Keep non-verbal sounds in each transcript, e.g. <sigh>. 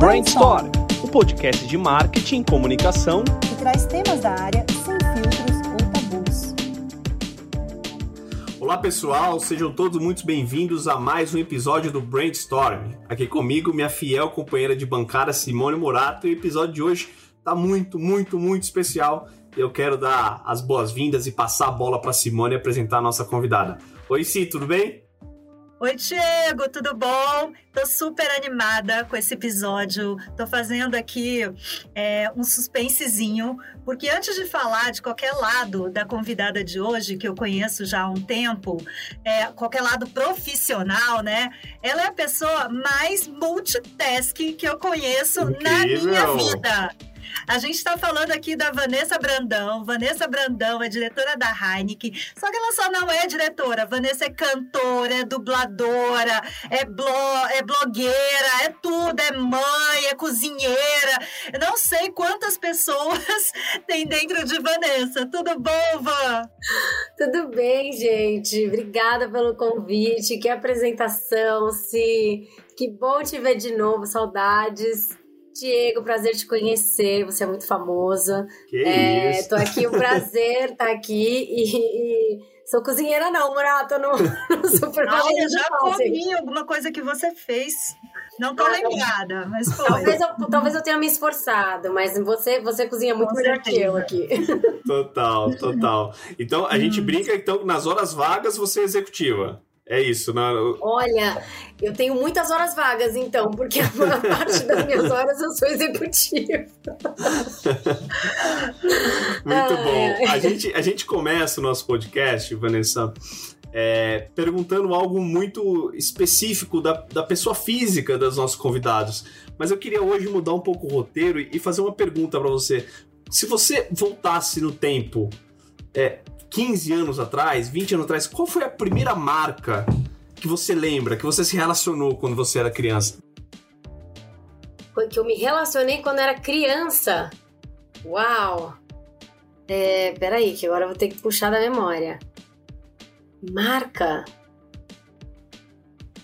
Brainstorm, o podcast de marketing e comunicação que traz temas da área sem filtros ou tabus. Olá pessoal, sejam todos muito bem-vindos a mais um episódio do Brainstorm. Aqui comigo, minha fiel companheira de bancada Simone Murato, e o episódio de hoje tá muito, muito, muito especial. Eu quero dar as boas-vindas e passar a bola para Simone apresentar a nossa convidada. Oi, Si, tudo bem? Oi, Diego, tudo bom? Tô super animada com esse episódio. Tô fazendo aqui é, um suspensezinho, porque antes de falar de qualquer lado da convidada de hoje, que eu conheço já há um tempo, é, qualquer lado profissional, né? Ela é a pessoa mais multitask que eu conheço Incrível. na minha vida. A gente está falando aqui da Vanessa Brandão. Vanessa Brandão é diretora da Heineken, só que ela só não é diretora. Vanessa é cantora, é dubladora, é, blo é blogueira, é tudo, é mãe, é cozinheira. Eu não sei quantas pessoas <laughs> tem dentro de Vanessa. Tudo bom, Van? Tudo bem, gente. Obrigada pelo convite. Que apresentação, se que bom te ver de novo, saudades. Diego, prazer te conhecer. Você é muito famosa. Que é, isso? Tô aqui, um prazer estar tá aqui e, e, sou cozinheira não, Murato, não, <laughs> não Olha, já comi alguma coisa que você fez. Não tô ah, lembrada, mas foi. Talvez eu, talvez eu tenha me esforçado, mas você, você cozinha muito Com melhor certeza. que eu aqui. Total, total. Então, a gente hum. brinca, então, nas horas vagas você é executiva. É isso, né? Olha, eu tenho muitas horas vagas, então, porque a maior <laughs> parte das minhas horas eu sou executiva. Muito bom. A gente, a gente começa o nosso podcast, Vanessa, é, perguntando algo muito específico da, da pessoa física dos nossos convidados. Mas eu queria hoje mudar um pouco o roteiro e fazer uma pergunta para você. Se você voltasse no tempo, é, 15 anos atrás, 20 anos atrás, qual foi a primeira marca que você lembra, que você se relacionou quando você era criança? Que eu me relacionei quando era criança? Uau! É, peraí, que agora eu vou ter que puxar da memória. Marca?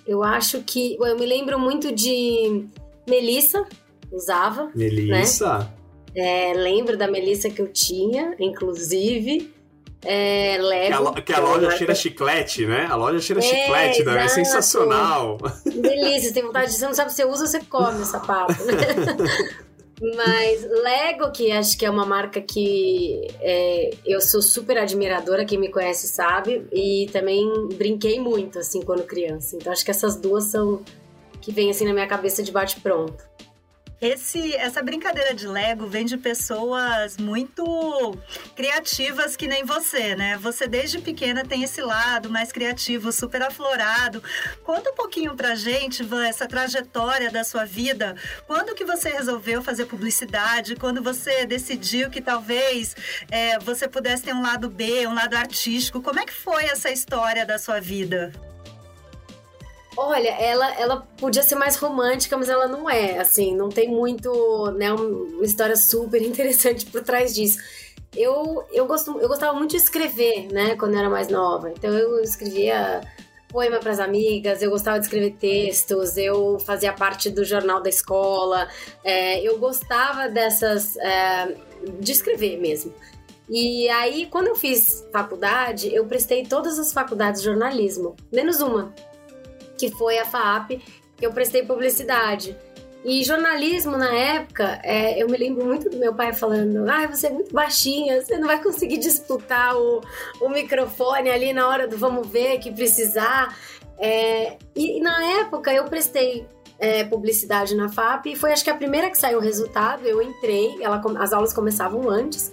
Eu acho que. Eu me lembro muito de Melissa, usava. Melissa? Né? É, lembro da Melissa que eu tinha, inclusive. É, Lego. Que a, que a loja cheira chiclete, né? A loja cheira é, chiclete, né? É sensacional. Delícia, tem vontade de. Você não sabe se você usa ou você come o sapato, né? Mas Lego, que acho que é uma marca que é, eu sou super admiradora, quem me conhece sabe, e também brinquei muito, assim, quando criança. Então acho que essas duas são que vêm assim na minha cabeça de bate-pronto. Esse, essa brincadeira de Lego vem de pessoas muito criativas que nem você, né? Você desde pequena tem esse lado mais criativo, super aflorado. Conta um pouquinho pra gente, Van, essa trajetória da sua vida. Quando que você resolveu fazer publicidade? Quando você decidiu que talvez é, você pudesse ter um lado B, um lado artístico? Como é que foi essa história da sua vida? Olha, ela, ela podia ser mais romântica, mas ela não é. Assim, não tem muito, né, uma história super <laughs> interessante por trás disso. Eu, eu, gosto, eu gostava muito de escrever, né, quando eu era mais nova. Então eu escrevia poema para as amigas, eu gostava de escrever textos, eu fazia parte do jornal da escola, é, eu gostava dessas. É, de escrever mesmo. E aí, quando eu fiz faculdade, eu prestei todas as faculdades de jornalismo, menos uma, que foi a FAP, que eu prestei publicidade. E jornalismo na época, é, eu me lembro muito do meu pai falando: ah, você é muito baixinha, você não vai conseguir disputar o, o microfone ali na hora do vamos ver que precisar. É, e, e, na época eu prestei é, publicidade na FAP e foi acho que a primeira que saiu o resultado. Eu entrei, ela, as aulas começavam antes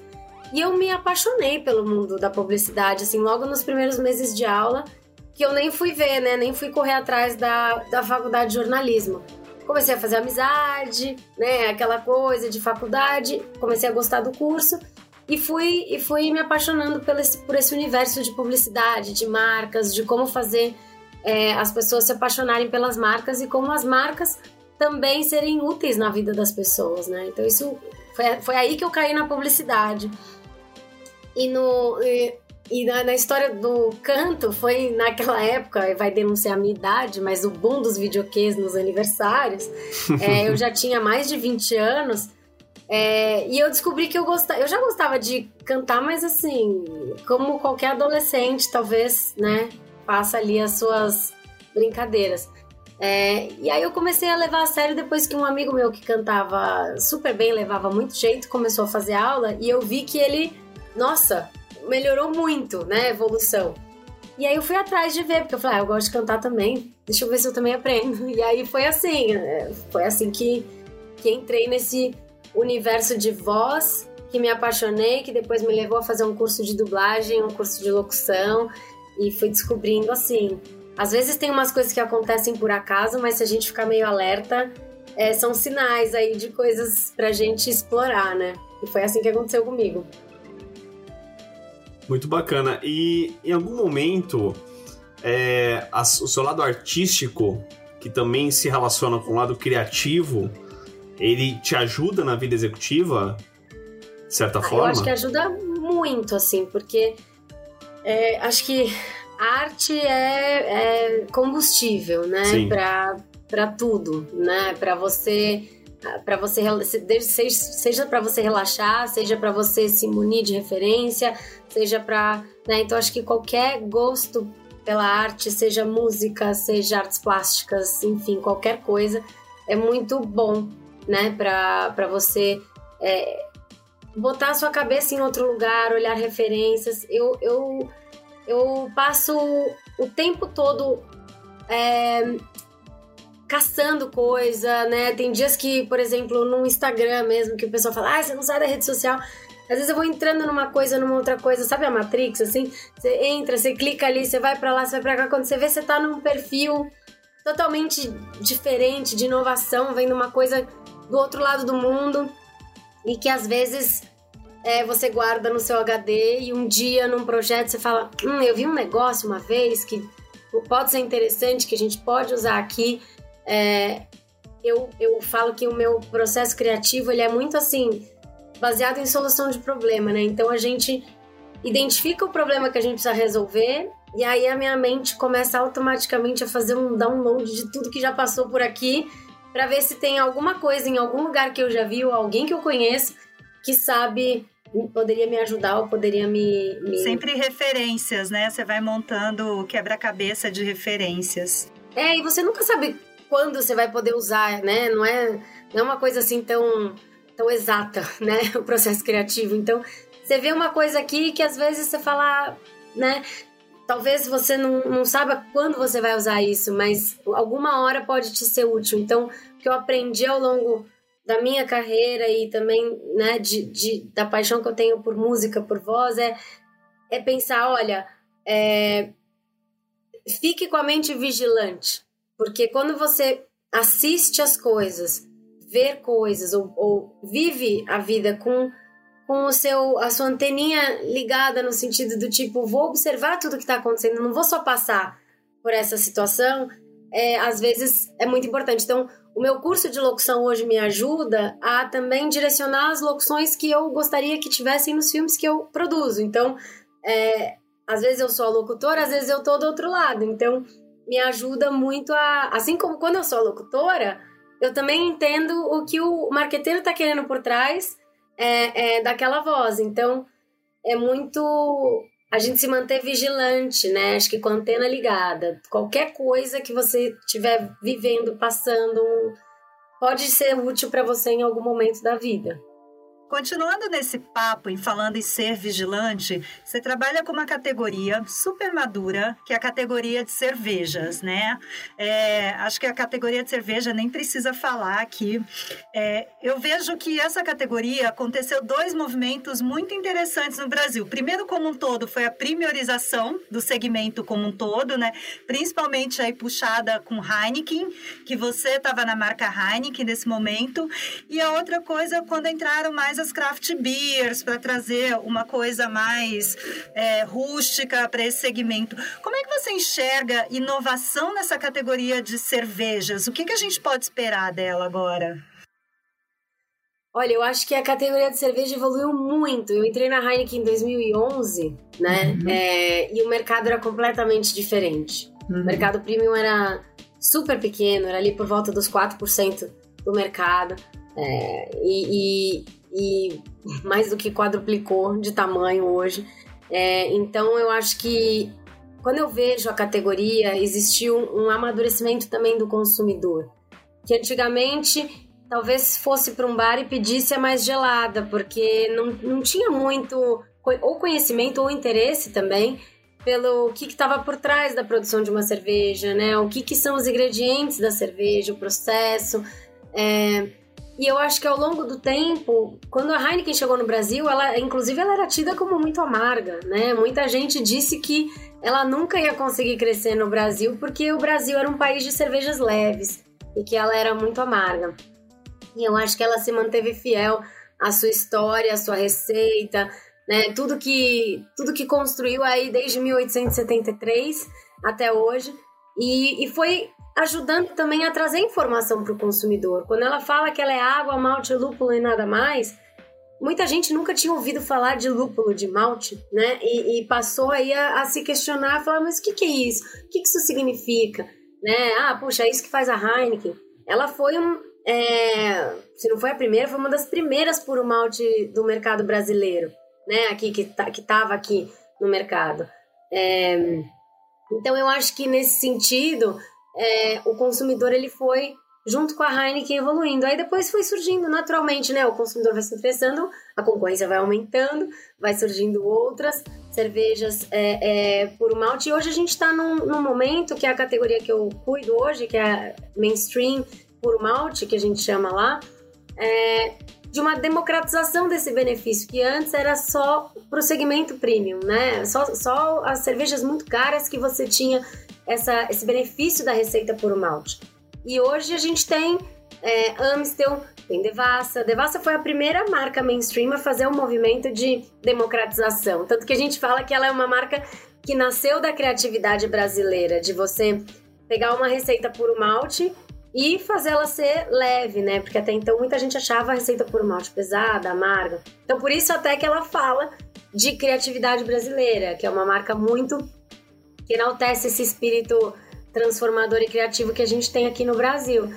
e eu me apaixonei pelo mundo da publicidade, assim, logo nos primeiros meses de aula que eu nem fui ver, né? Nem fui correr atrás da, da faculdade de jornalismo. Comecei a fazer amizade, né? Aquela coisa de faculdade, comecei a gostar do curso e fui, e fui me apaixonando por esse, por esse universo de publicidade, de marcas, de como fazer é, as pessoas se apaixonarem pelas marcas e como as marcas também serem úteis na vida das pessoas, né? Então isso foi, foi aí que eu caí na publicidade. E no, na, na, história do canto, foi naquela época, vai denunciar a minha idade, mas o boom dos videoquês nos aniversários, é, <laughs> eu já tinha mais de 20 anos, é, e eu descobri que eu gostava, eu já gostava de cantar, mas assim, como qualquer adolescente, talvez, né, passa ali as suas brincadeiras. É, e aí eu comecei a levar a sério depois que um amigo meu que cantava super bem, levava muito jeito, começou a fazer aula e eu vi que ele, nossa, melhorou muito, né, a evolução. E aí eu fui atrás de ver, porque eu falei, ah, eu gosto de cantar também, deixa eu ver se eu também aprendo. <laughs> E aí foi assim, é, foi assim que, que entrei nesse universo de voz, que me apaixonei, que depois me levou a fazer um curso de dublagem, um curso de locução, e fui descobrindo assim. Às vezes tem umas coisas que acontecem por acaso, mas se a gente ficar meio alerta, é, são sinais aí de coisas pra gente explorar, né? E foi assim que aconteceu comigo. Muito bacana. E em algum momento, é, a, o seu lado artístico, que também se relaciona com o lado criativo, ele te ajuda na vida executiva? De certa ah, forma? Eu acho que ajuda muito, assim, porque é, acho que arte é, é combustível, né? Para tudo, né? Para você para você seja para você relaxar, seja para você se munir de referência, seja para, né? Então acho que qualquer gosto pela arte, seja música, seja artes plásticas, enfim, qualquer coisa, é muito bom, né? Para você é, botar a sua cabeça em outro lugar, olhar referências. Eu, eu, eu passo o tempo todo é, caçando coisa, né? Tem dias que, por exemplo, no Instagram mesmo, que o pessoal fala, ah, você não sai da rede social. Às vezes eu vou entrando numa coisa, numa outra coisa, sabe a Matrix, assim? Você entra, você clica ali, você vai para lá, você vai pra cá. Quando você vê, você tá num perfil totalmente diferente, de inovação, vendo uma coisa do outro lado do mundo e que às vezes é, você guarda no seu HD e um dia num projeto você fala: Hum, eu vi um negócio uma vez que pode ser interessante, que a gente pode usar aqui. É, eu, eu falo que o meu processo criativo ele é muito assim, baseado em solução de problema, né? Então a gente identifica o problema que a gente precisa resolver e aí a minha mente começa automaticamente a fazer um download de tudo que já passou por aqui para ver se tem alguma coisa em algum lugar que eu já vi ou alguém que eu conheço que sabe poderia me ajudar ou poderia me, me... sempre referências, né? Você vai montando o quebra-cabeça de referências. É, e você nunca sabe quando você vai poder usar, né? Não é, não é uma coisa assim tão, tão exata, <laughs> né? O processo criativo. Então, você vê uma coisa aqui que às vezes você fala, né? Talvez você não, não saiba quando você vai usar isso, mas alguma hora pode te ser útil. Então, o que eu aprendi ao longo da minha carreira e também né, de, de, da paixão que eu tenho por música, por voz, é, é pensar, olha, é, fique com a mente vigilante. Porque quando você assiste as coisas, vê coisas ou, ou vive a vida com com o seu a sua anteninha ligada no sentido do tipo vou observar tudo que está acontecendo, não vou só passar por essa situação. É, às vezes é muito importante. Então, o meu curso de locução hoje me ajuda a também direcionar as locuções que eu gostaria que tivessem nos filmes que eu produzo. Então, é, às vezes eu sou a locutora, às vezes eu tô do outro lado. Então, me ajuda muito a. Assim como quando eu sou locutora, eu também entendo o que o marqueteiro está querendo por trás é, é, daquela voz. Então, é muito a gente se manter vigilante, né? Acho que com a antena ligada. Qualquer coisa que você estiver vivendo, passando, pode ser útil para você em algum momento da vida. Continuando nesse papo e falando em ser vigilante, você trabalha com uma categoria super madura, que é a categoria de cervejas, né? É, acho que a categoria de cerveja nem precisa falar aqui. É, eu vejo que essa categoria aconteceu dois movimentos muito interessantes no Brasil. Primeiro, como um todo, foi a primorização do segmento como um todo, né? Principalmente aí puxada com Heineken, que você estava na marca Heineken nesse momento. E a outra coisa, quando entraram mais as craft beers para trazer uma coisa mais é, rústica para esse segmento. Como é que você enxerga inovação nessa categoria de cervejas? O que, que a gente pode esperar dela agora? Olha, eu acho que a categoria de cerveja evoluiu muito. Eu entrei na Heineken em 2011, né? Uhum. É, e o mercado era completamente diferente. Uhum. O mercado premium era super pequeno, era ali por volta dos 4% do mercado. É, e, e, e, mais do que quadruplicou de tamanho hoje. É, então eu acho que quando eu vejo a categoria, existiu um, um amadurecimento também do consumidor. Que antigamente talvez fosse para um bar e pedisse a mais gelada, porque não, não tinha muito ou conhecimento ou interesse também pelo que estava por trás da produção de uma cerveja, né? O que, que são os ingredientes da cerveja, o processo. É... E eu acho que ao longo do tempo, quando a Heineken chegou no Brasil, ela, inclusive, ela era tida como muito amarga, né? Muita gente disse que ela nunca ia conseguir crescer no Brasil porque o Brasil era um país de cervejas leves e que ela era muito amarga. E eu acho que ela se manteve fiel à sua história, à sua receita, né? Tudo que, tudo que construiu aí desde 1873 até hoje. E, e foi ajudando também a trazer informação para o consumidor. Quando ela fala que ela é água, malte, lúpulo e nada mais, muita gente nunca tinha ouvido falar de lúpulo, de malte, né? E, e passou aí a, a, se questionar, falar, mas o que, que é isso? O que, que isso significa? Né? Ah, puxa, é isso que faz a Heineken. Ela foi um, é, se não foi a primeira, foi uma das primeiras puro malte do mercado brasileiro, né? Aqui que tá, que aqui no mercado. É, então eu acho que nesse sentido é, o consumidor ele foi junto com a Heineken evoluindo. Aí depois foi surgindo naturalmente, né? O consumidor vai se interessando, a concorrência vai aumentando, vai surgindo outras cervejas é, é, puro malte. E hoje a gente está num, num, momento que é a categoria que eu cuido hoje, que é mainstream puro malte, que a gente chama lá, é, de uma democratização desse benefício, que antes era só para o segmento premium, né? Só, só as cervejas muito caras que você tinha essa, esse benefício da receita puro malte. E hoje a gente tem é, Amstel, tem Devassa. Devassa foi a primeira marca mainstream a fazer um movimento de democratização. Tanto que a gente fala que ela é uma marca que nasceu da criatividade brasileira, de você pegar uma receita puro malte e fazer ela ser leve, né? Porque até então muita gente achava a receita por malte pesada, amarga. Então por isso até que ela fala de criatividade brasileira, que é uma marca muito que enaltece esse espírito transformador e criativo que a gente tem aqui no Brasil.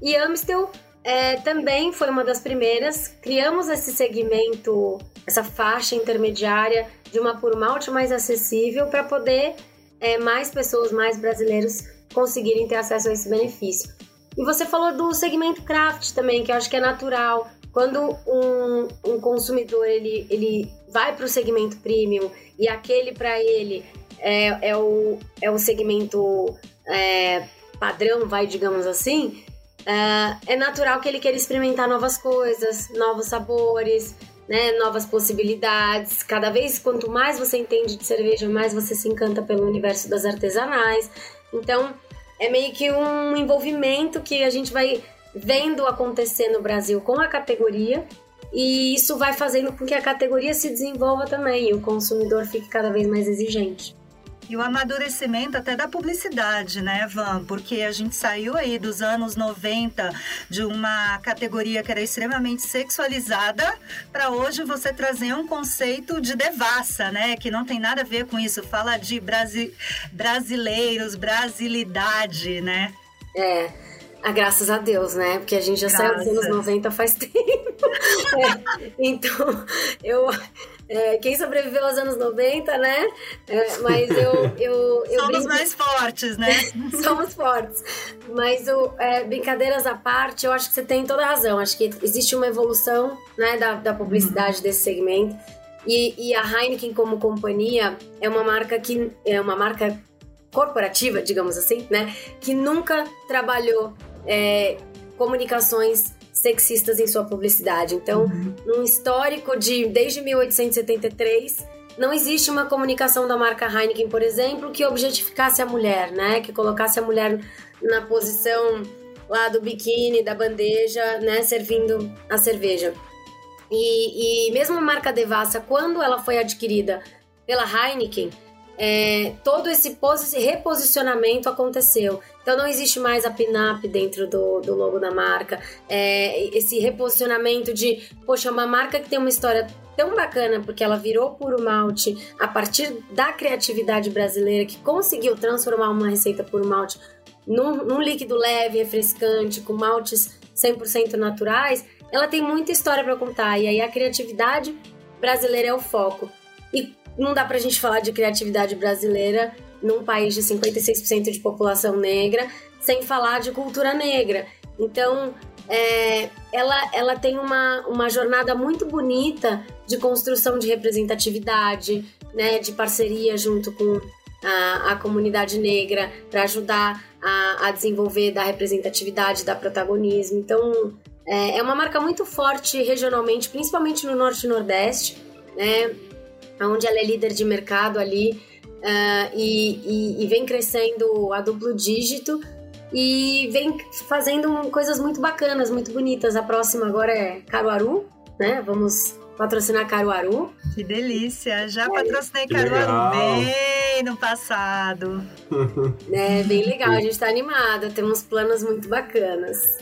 E Amstel é, também foi uma das primeiras. Criamos esse segmento, essa faixa intermediária de uma por malte mais acessível para poder é, mais pessoas, mais brasileiros conseguirem ter acesso a esse benefício. E você falou do segmento craft também, que eu acho que é natural. Quando um, um consumidor ele, ele vai para o segmento premium e aquele para ele é, é, o, é o segmento é, padrão, vai, digamos assim, é, é natural que ele queira experimentar novas coisas, novos sabores, né, novas possibilidades. Cada vez, quanto mais você entende de cerveja, mais você se encanta pelo universo das artesanais. Então, é meio que um envolvimento que a gente vai vendo acontecer no Brasil com a categoria e isso vai fazendo com que a categoria se desenvolva também e o consumidor fique cada vez mais exigente. E o amadurecimento até da publicidade, né, Van? Porque a gente saiu aí dos anos 90 de uma categoria que era extremamente sexualizada para hoje você trazer um conceito de devassa, né? Que não tem nada a ver com isso. Fala de brasi brasileiros, brasilidade, né? É. Ah, graças a Deus, né? Porque a gente já graças. saiu dos anos 90 faz <laughs> tempo. é, então, eu, é, quem sobreviveu aos anos 90, né? É, mas eu. eu, eu Somos brinco... mais fortes, né? <laughs> Somos fortes. Mas o, é, brincadeiras à parte, eu acho que você tem toda a razão. Acho que existe uma evolução né, da, da publicidade uhum. desse segmento. E, e a Heineken, como companhia, é uma marca que. É uma marca corporativa, digamos assim, né? Que nunca trabalhou é, comunicações sexistas em sua publicidade. Então, uhum. num histórico de desde 1873, não existe uma comunicação da marca Heineken, por exemplo, que objetificasse a mulher, né? Que colocasse a mulher na posição lá do biquíni, da bandeja, né? Servindo a cerveja. E, e mesmo a marca Devassa, quando ela foi adquirida pela Heineken, é, todo esse reposicionamento aconteceu. Então não existe mais a pin-up dentro do, do logo da marca. É, esse reposicionamento de, poxa, uma marca que tem uma história tão bacana, porque ela virou puro malte a partir da criatividade brasileira, que conseguiu transformar uma receita puro malte num, num líquido leve, refrescante, com maltes 100% naturais, ela tem muita história para contar. E aí a criatividade brasileira é o foco. E não dá pra gente falar de criatividade brasileira num país de 56% de população negra sem falar de cultura negra. Então, é, ela, ela tem uma, uma jornada muito bonita de construção de representatividade, né, de parceria junto com a, a comunidade negra para ajudar a, a, desenvolver da representatividade, da protagonismo. Então, é, é uma marca muito forte regionalmente, principalmente no Norte e Nordeste, né, onde ela é líder de mercado ali uh, e, e, e vem crescendo a duplo dígito e vem fazendo coisas muito bacanas, muito bonitas. A próxima agora é Caruaru, né? Vamos patrocinar Caruaru. Que delícia! Já patrocinei Caruaru bem no passado. <laughs> É, bem legal, a gente tá animada, temos planos muito bacanas.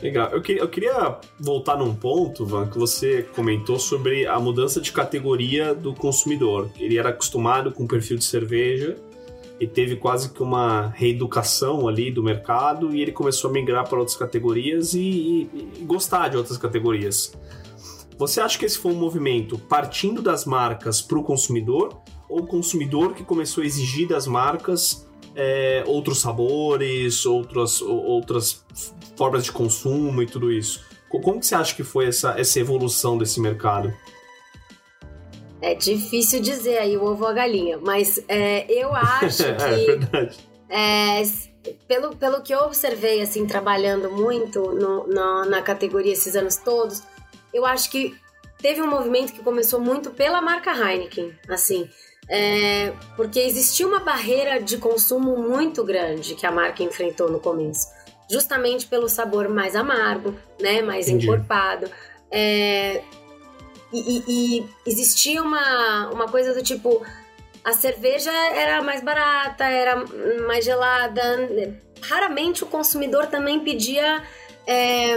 Legal. Eu, eu queria voltar num ponto, Van, que você comentou sobre a mudança de categoria do consumidor. Ele era acostumado com o perfil de cerveja e teve quase que uma reeducação ali do mercado e ele começou a migrar para outras categorias e, e, e gostar de outras categorias. Você acha que esse foi um movimento partindo das marcas para o consumidor ou o consumidor que começou a exigir das marcas é, outros sabores, outras, outras formas de consumo e tudo isso. Como que você acha que foi essa, essa evolução desse mercado? É difícil dizer aí o ovo ou a galinha, mas é, eu <laughs> acho é, que. é verdade. É, pelo, pelo que eu observei, assim, trabalhando muito no, no, na categoria esses anos todos, eu acho que teve um movimento que começou muito pela marca Heineken, assim. É, porque existia uma barreira de consumo muito grande que a marca enfrentou no começo, justamente pelo sabor mais amargo, né, mais Entendi. encorpado. É, e, e, e, existia uma, uma coisa do tipo: a cerveja era mais barata, era mais gelada. Raramente o consumidor também pedia. É,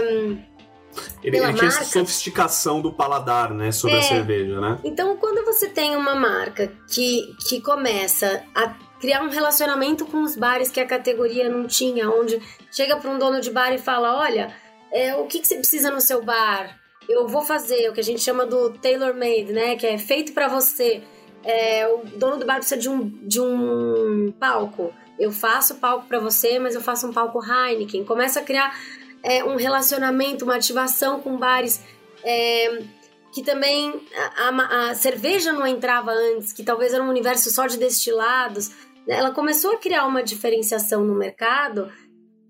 ele, ele tinha essa sofisticação do paladar, né, sobre é, a cerveja, né? Então, quando você tem uma marca que, que começa a criar um relacionamento com os bares que a categoria não tinha, onde chega para um dono de bar e fala, olha, é, o que, que você precisa no seu bar? Eu vou fazer o que a gente chama do tailor-made, né, que é feito para você. É, o dono do bar precisa de um, de um palco. Eu faço palco para você, mas eu faço um palco Heineken. Começa a criar é, um relacionamento, uma ativação com bares. É, que também a, a, a, cerveja não entrava antes, que talvez era um universo só de destilados. Né? Ela começou a criar uma diferenciação no mercado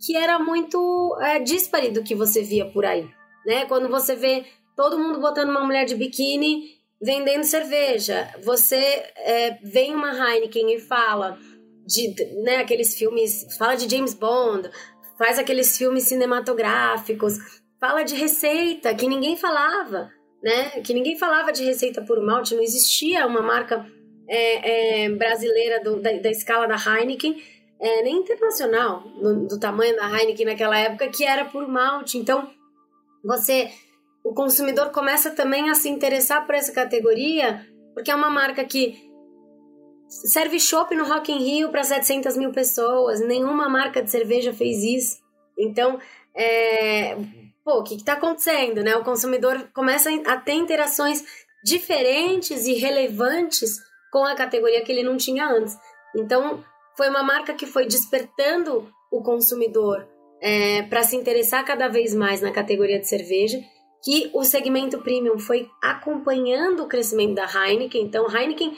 que era muito é, dispare do que você via por aí. Né? Quando você vê todo mundo botando uma mulher de biquíni vendendo cerveja, você é, vem uma Heineken e fala de né, aqueles filmes, fala de James Bond, faz aqueles filmes cinematográficos, fala de receita que ninguém falava, né? Que ninguém falava de receita por malte, não existia uma marca é, é, brasileira do, da, da, escala da Heineken, é, nem internacional, do, do, tamanho da Heineken naquela época, que era por malte. Então, você, o consumidor começa também a se interessar por essa categoria, porque é uma marca que serve chopp no Rock in Rio para 700 mil pessoas. Nenhuma marca de cerveja fez isso. Então, é, pô, o que está acontecendo, né? O consumidor começa a ter interações diferentes e relevantes com a categoria que ele não tinha antes. Então, foi uma marca que foi despertando o consumidor é, para se interessar cada vez mais na categoria de cerveja, que o segmento premium foi acompanhando o crescimento da Heineken. Então, Heineken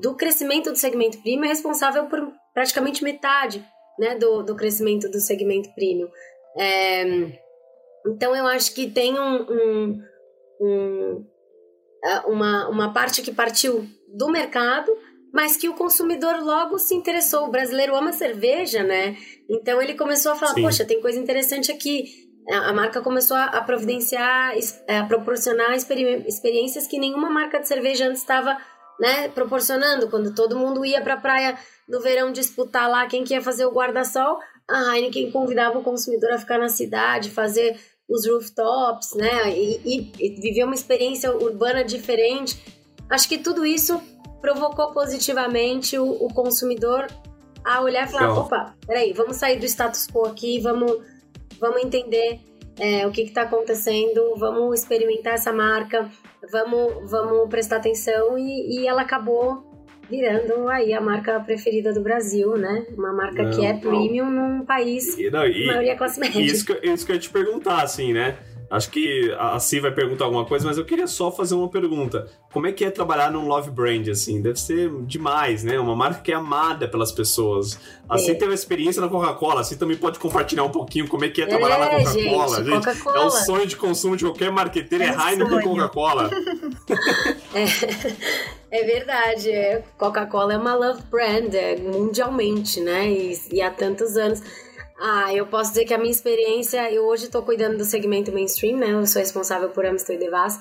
do crescimento do segmento premium é responsável por praticamente metade né, do, do crescimento do segmento premium. É, então eu acho que tem um, um, um, uma, uma parte que partiu do mercado, mas que o consumidor logo se interessou. O brasileiro ama cerveja, né? Então ele começou a falar: Sim. poxa, tem coisa interessante aqui. A marca começou a providenciar, a proporcionar experiências que nenhuma marca de cerveja antes estava né, proporcionando quando todo mundo ia para a praia no verão disputar lá quem que ia fazer o guarda-sol, a Heineken convidava o consumidor a ficar na cidade, fazer os rooftops, né, e, e, e viver uma experiência urbana diferente. Acho que tudo isso provocou positivamente o, o consumidor a olhar e falar, Não. opa, peraí, vamos sair do status quo aqui, vamos, vamos entender é, o que está acontecendo, vamos experimentar essa marca, vamos, vamos prestar atenção e, e ela acabou virando aí a marca preferida do Brasil, né? Uma marca não, que é premium não. num país e, não, e, maioria classe média. Isso que, isso que eu ia te perguntar, assim, né? Acho que a Si vai perguntar alguma coisa, mas eu queria só fazer uma pergunta. Como é que é trabalhar num love brand, assim? Deve ser demais, né? Uma marca que é amada pelas pessoas. Assim é. teve experiência na Coca-Cola, assim também pode compartilhar um pouquinho como é que é trabalhar é, na Coca-Cola. Gente, gente Coca é o sonho de consumo de qualquer marqueteiro, é, é Heineken e Coca-Cola. <laughs> é, é verdade. É. Coca-Cola é uma love brand é, mundialmente, né? E, e há tantos anos. Ah, eu posso dizer que a minha experiência, eu hoje estou cuidando do segmento mainstream, né? Eu sou responsável por Amstel e Devas,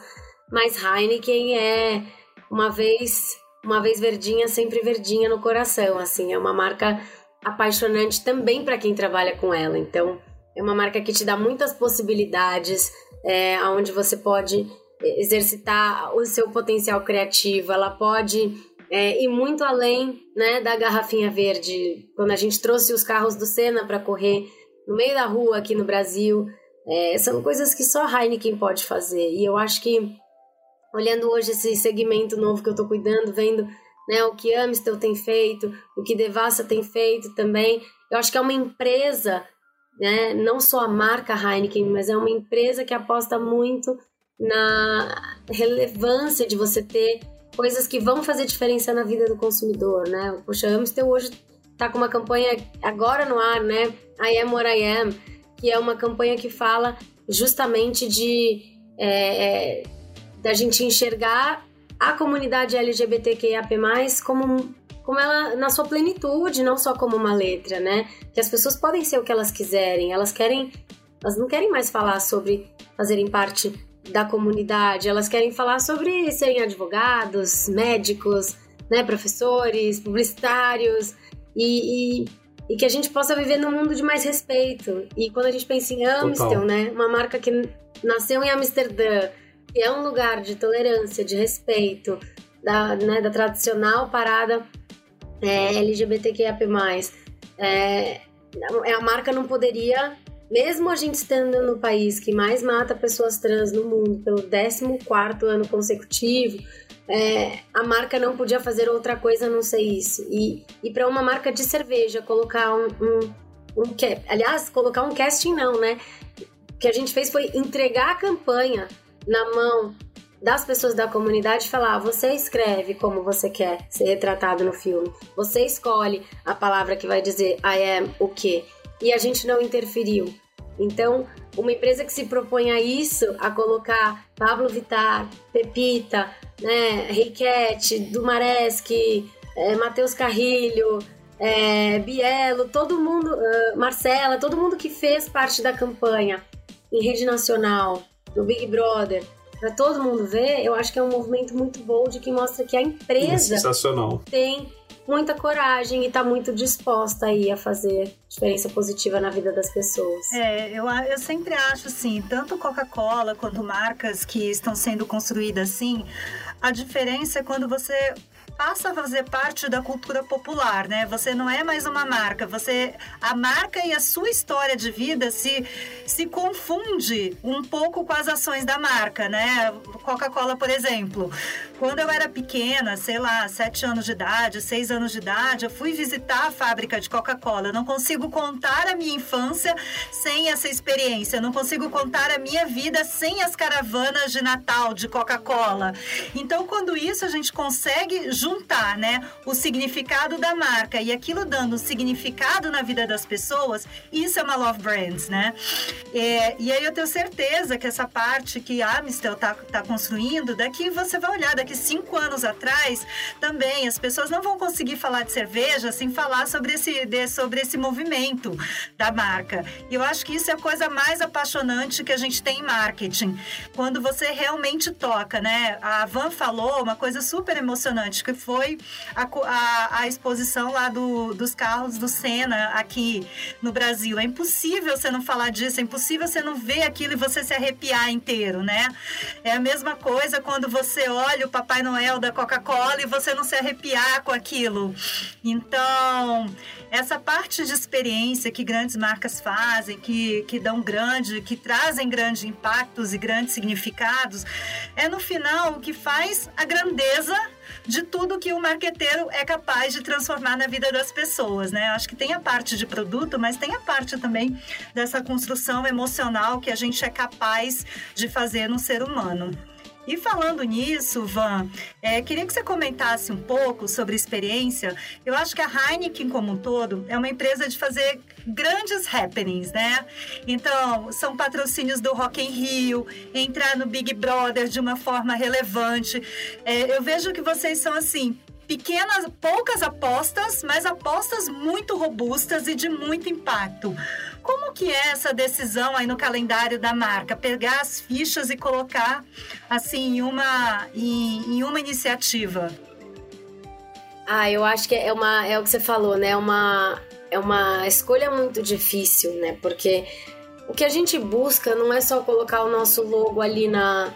mas Heineken é uma vez, uma vez verdinha, sempre verdinha no coração, assim, é uma marca apaixonante também para quem trabalha com ela. Então, é uma marca que te dá muitas possibilidades, é, onde você pode exercitar o seu potencial criativo, ela pode é, e muito além né, da garrafinha verde. Quando a gente trouxe os carros do Senna para correr no meio da rua aqui no Brasil, é, são coisas que só a Heineken pode fazer. E eu acho que, olhando hoje esse segmento novo que eu estou cuidando, vendo né, o que Amstel tem feito, o que Devassa tem feito também, eu acho que é uma empresa, né, não só a marca Heineken, mas é uma empresa que aposta muito na relevância de você ter coisas que vão fazer diferença na vida do consumidor, né? Poxa, a Amstel hoje tá com uma campanha agora no ar, né? I am what I am, que é uma campanha que fala justamente de é, é, da gente enxergar a comunidade LGBTQIAP+, como, como ela na sua plenitude, não só como uma letra, né? Que as pessoas podem ser o que elas quiserem, elas querem, elas não querem mais falar sobre fazerem parte da comunidade, elas querem falar sobre serem advogados, médicos, né, professores, publicitários. E, e, e, que a gente possa viver num mundo de mais respeito. E quando a gente pensa em Amstel, né, uma marca que nasceu em Amsterdã, que é um lugar de tolerância, de respeito, da, né, da tradicional parada é, LGBTQIA+, é, a marca não poderia mesmo a gente estando no país que mais mata pessoas trans no mundo pelo 14 ano consecutivo, é, a marca não podia fazer outra coisa a não ser isso. E, e para uma marca de cerveja colocar um, um, um, Aliás, colocar um casting não, né? O que a gente fez foi entregar a campanha na mão das pessoas da comunidade falar: ah, você escreve como você quer ser retratado no filme, você escolhe a palavra que vai dizer I am o quê. E a gente não interferiu. Então, uma empresa que se propõe a isso, a colocar Pablo Vittar, Pepita, né, Riquete, Dumareschi, é, Matheus Carrilho, é, Bielo, todo mundo, uh, Marcela, todo mundo que fez parte da campanha em rede nacional, no Big Brother, para todo mundo ver, eu acho que é um movimento muito bold que mostra que a empresa tem muita coragem e está muito disposta aí a fazer diferença positiva na vida das pessoas. É, eu, eu sempre acho assim, tanto Coca-Cola quanto marcas que estão sendo construídas assim, a diferença é quando você passa a fazer parte da cultura popular, né? Você não é mais uma marca, você a marca e a sua história de vida se se confunde um pouco com as ações da marca, né? Coca-Cola, por exemplo. Quando eu era pequena, sei lá, sete anos de idade, seis anos de idade, eu fui visitar a fábrica de Coca-Cola. Não consigo contar a minha infância sem essa experiência. Não consigo contar a minha vida sem as caravanas de Natal de Coca-Cola. Então, quando isso a gente consegue juntar, né, o significado da marca e aquilo dando significado na vida das pessoas, isso é uma love brands, né? É, e aí eu tenho certeza que essa parte que a Amistel tá, tá construindo, daqui você vai olhar, daqui cinco anos atrás, também as pessoas não vão conseguir falar de cerveja sem falar sobre esse, de, sobre esse movimento da marca. E eu acho que isso é a coisa mais apaixonante que a gente tem em marketing. Quando você realmente toca, né? A Van falou uma coisa super emocionante, que foi a, a, a exposição lá do, dos carros do Senna aqui no Brasil. É impossível você não falar disso, é impossível você não ver aquilo e você se arrepiar inteiro, né? É a mesma coisa quando você olha o Papai Noel da Coca-Cola e você não se arrepiar com aquilo. Então, essa parte de experiência que grandes marcas fazem, que, que dão grande, que trazem grandes impactos e grandes significados, é no final o que faz a grandeza de tudo que o marqueteiro é capaz de transformar na vida das pessoas, né? Acho que tem a parte de produto, mas tem a parte também dessa construção emocional que a gente é capaz de fazer no ser humano. E falando nisso, Van, é, queria que você comentasse um pouco sobre experiência. Eu acho que a Heineken, como um todo, é uma empresa de fazer grandes happenings, né? Então, são patrocínios do Rock in Rio, entrar no Big Brother de uma forma relevante. É, eu vejo que vocês são, assim, pequenas, poucas apostas, mas apostas muito robustas e de muito impacto. Como que é essa decisão aí no calendário da marca? Pegar as fichas e colocar assim em uma, em, em uma iniciativa? Ah, eu acho que é uma é o que você falou, né? É uma é uma escolha muito difícil, né? Porque o que a gente busca não é só colocar o nosso logo ali na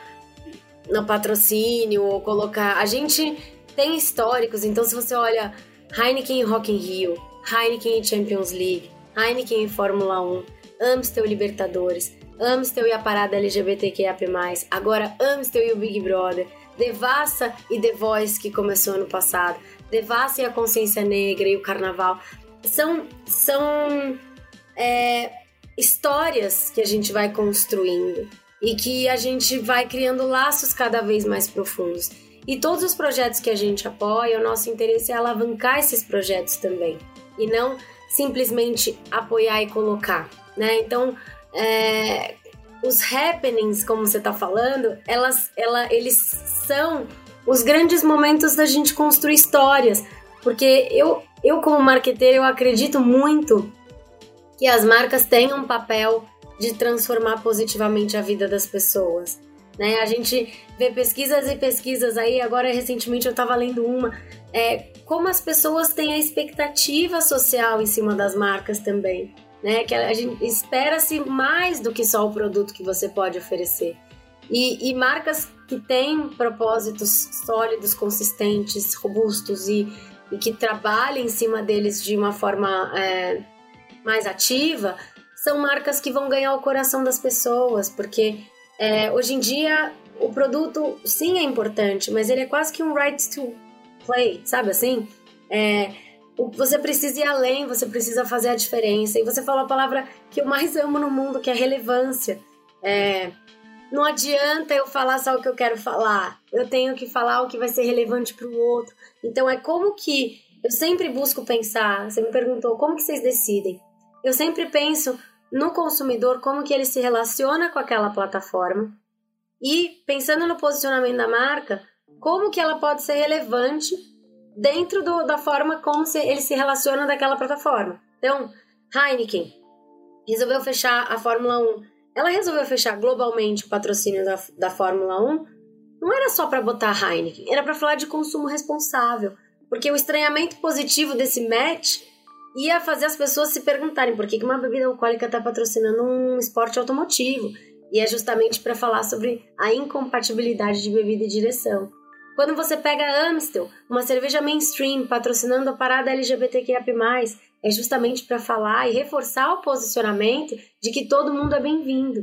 no patrocínio ou colocar. A gente tem históricos, então se você olha Heineken Rock in Rio, Heineken Champions League, Heineken em Fórmula 1, Amstel Libertadores, Amstel e a parada LGBTQIAP+, agora Amstel e o Big Brother, Devassa e The Voice, que começou ano passado, Devassa e a Consciência Negra e o Carnaval. São, são é, histórias que a gente vai construindo e que a gente vai criando laços cada vez mais profundos. E todos os projetos que a gente apoia, o nosso interesse é alavancar esses projetos também. E não simplesmente apoiar e colocar, né? Então, é, os happenings, como você está falando, elas, ela, eles são os grandes momentos da gente construir histórias, porque eu, eu como marqueteiro, eu acredito muito que as marcas têm um papel de transformar positivamente a vida das pessoas. Né? A gente vê pesquisas e pesquisas aí, agora recentemente eu estava lendo uma, é, como as pessoas têm a expectativa social em cima das marcas também. Né? Que a gente espera-se mais do que só o produto que você pode oferecer. E, e, marcas que têm propósitos sólidos, consistentes, robustos e, e que trabalhem em cima deles de uma forma é, mais ativa, são marcas que vão ganhar o coração das pessoas, porque é, hoje em dia, o produto sim é importante, mas ele é quase que um right to play, sabe assim? É, você precisa ir além, você precisa fazer a diferença. E você falou a palavra que eu mais amo no mundo, que é relevância. É, não adianta eu falar só o que eu quero falar. Eu tenho que falar o que vai ser relevante para o outro. Então é como que eu sempre busco pensar. Você me perguntou como que vocês decidem. Eu sempre penso no consumidor, como que ele se relaciona com aquela plataforma e pensando no posicionamento da marca, como que ela pode ser relevante dentro do, da forma como se, ele se relaciona daquela plataforma. Então, Heineken resolveu fechar a Fórmula 1. Ela resolveu fechar globalmente o patrocínio da, da Fórmula 1. Não era só para botar Heineken, era para falar de consumo responsável. Porque o estranhamento positivo desse match ia fazer as pessoas se perguntarem por que uma bebida alcoólica está patrocinando um esporte automotivo. E é justamente para falar sobre a incompatibilidade de bebida e direção. Quando você pega a Amstel, uma cerveja mainstream patrocinando a parada LGBTQIA+, é justamente para falar e reforçar o posicionamento de que todo mundo é bem-vindo,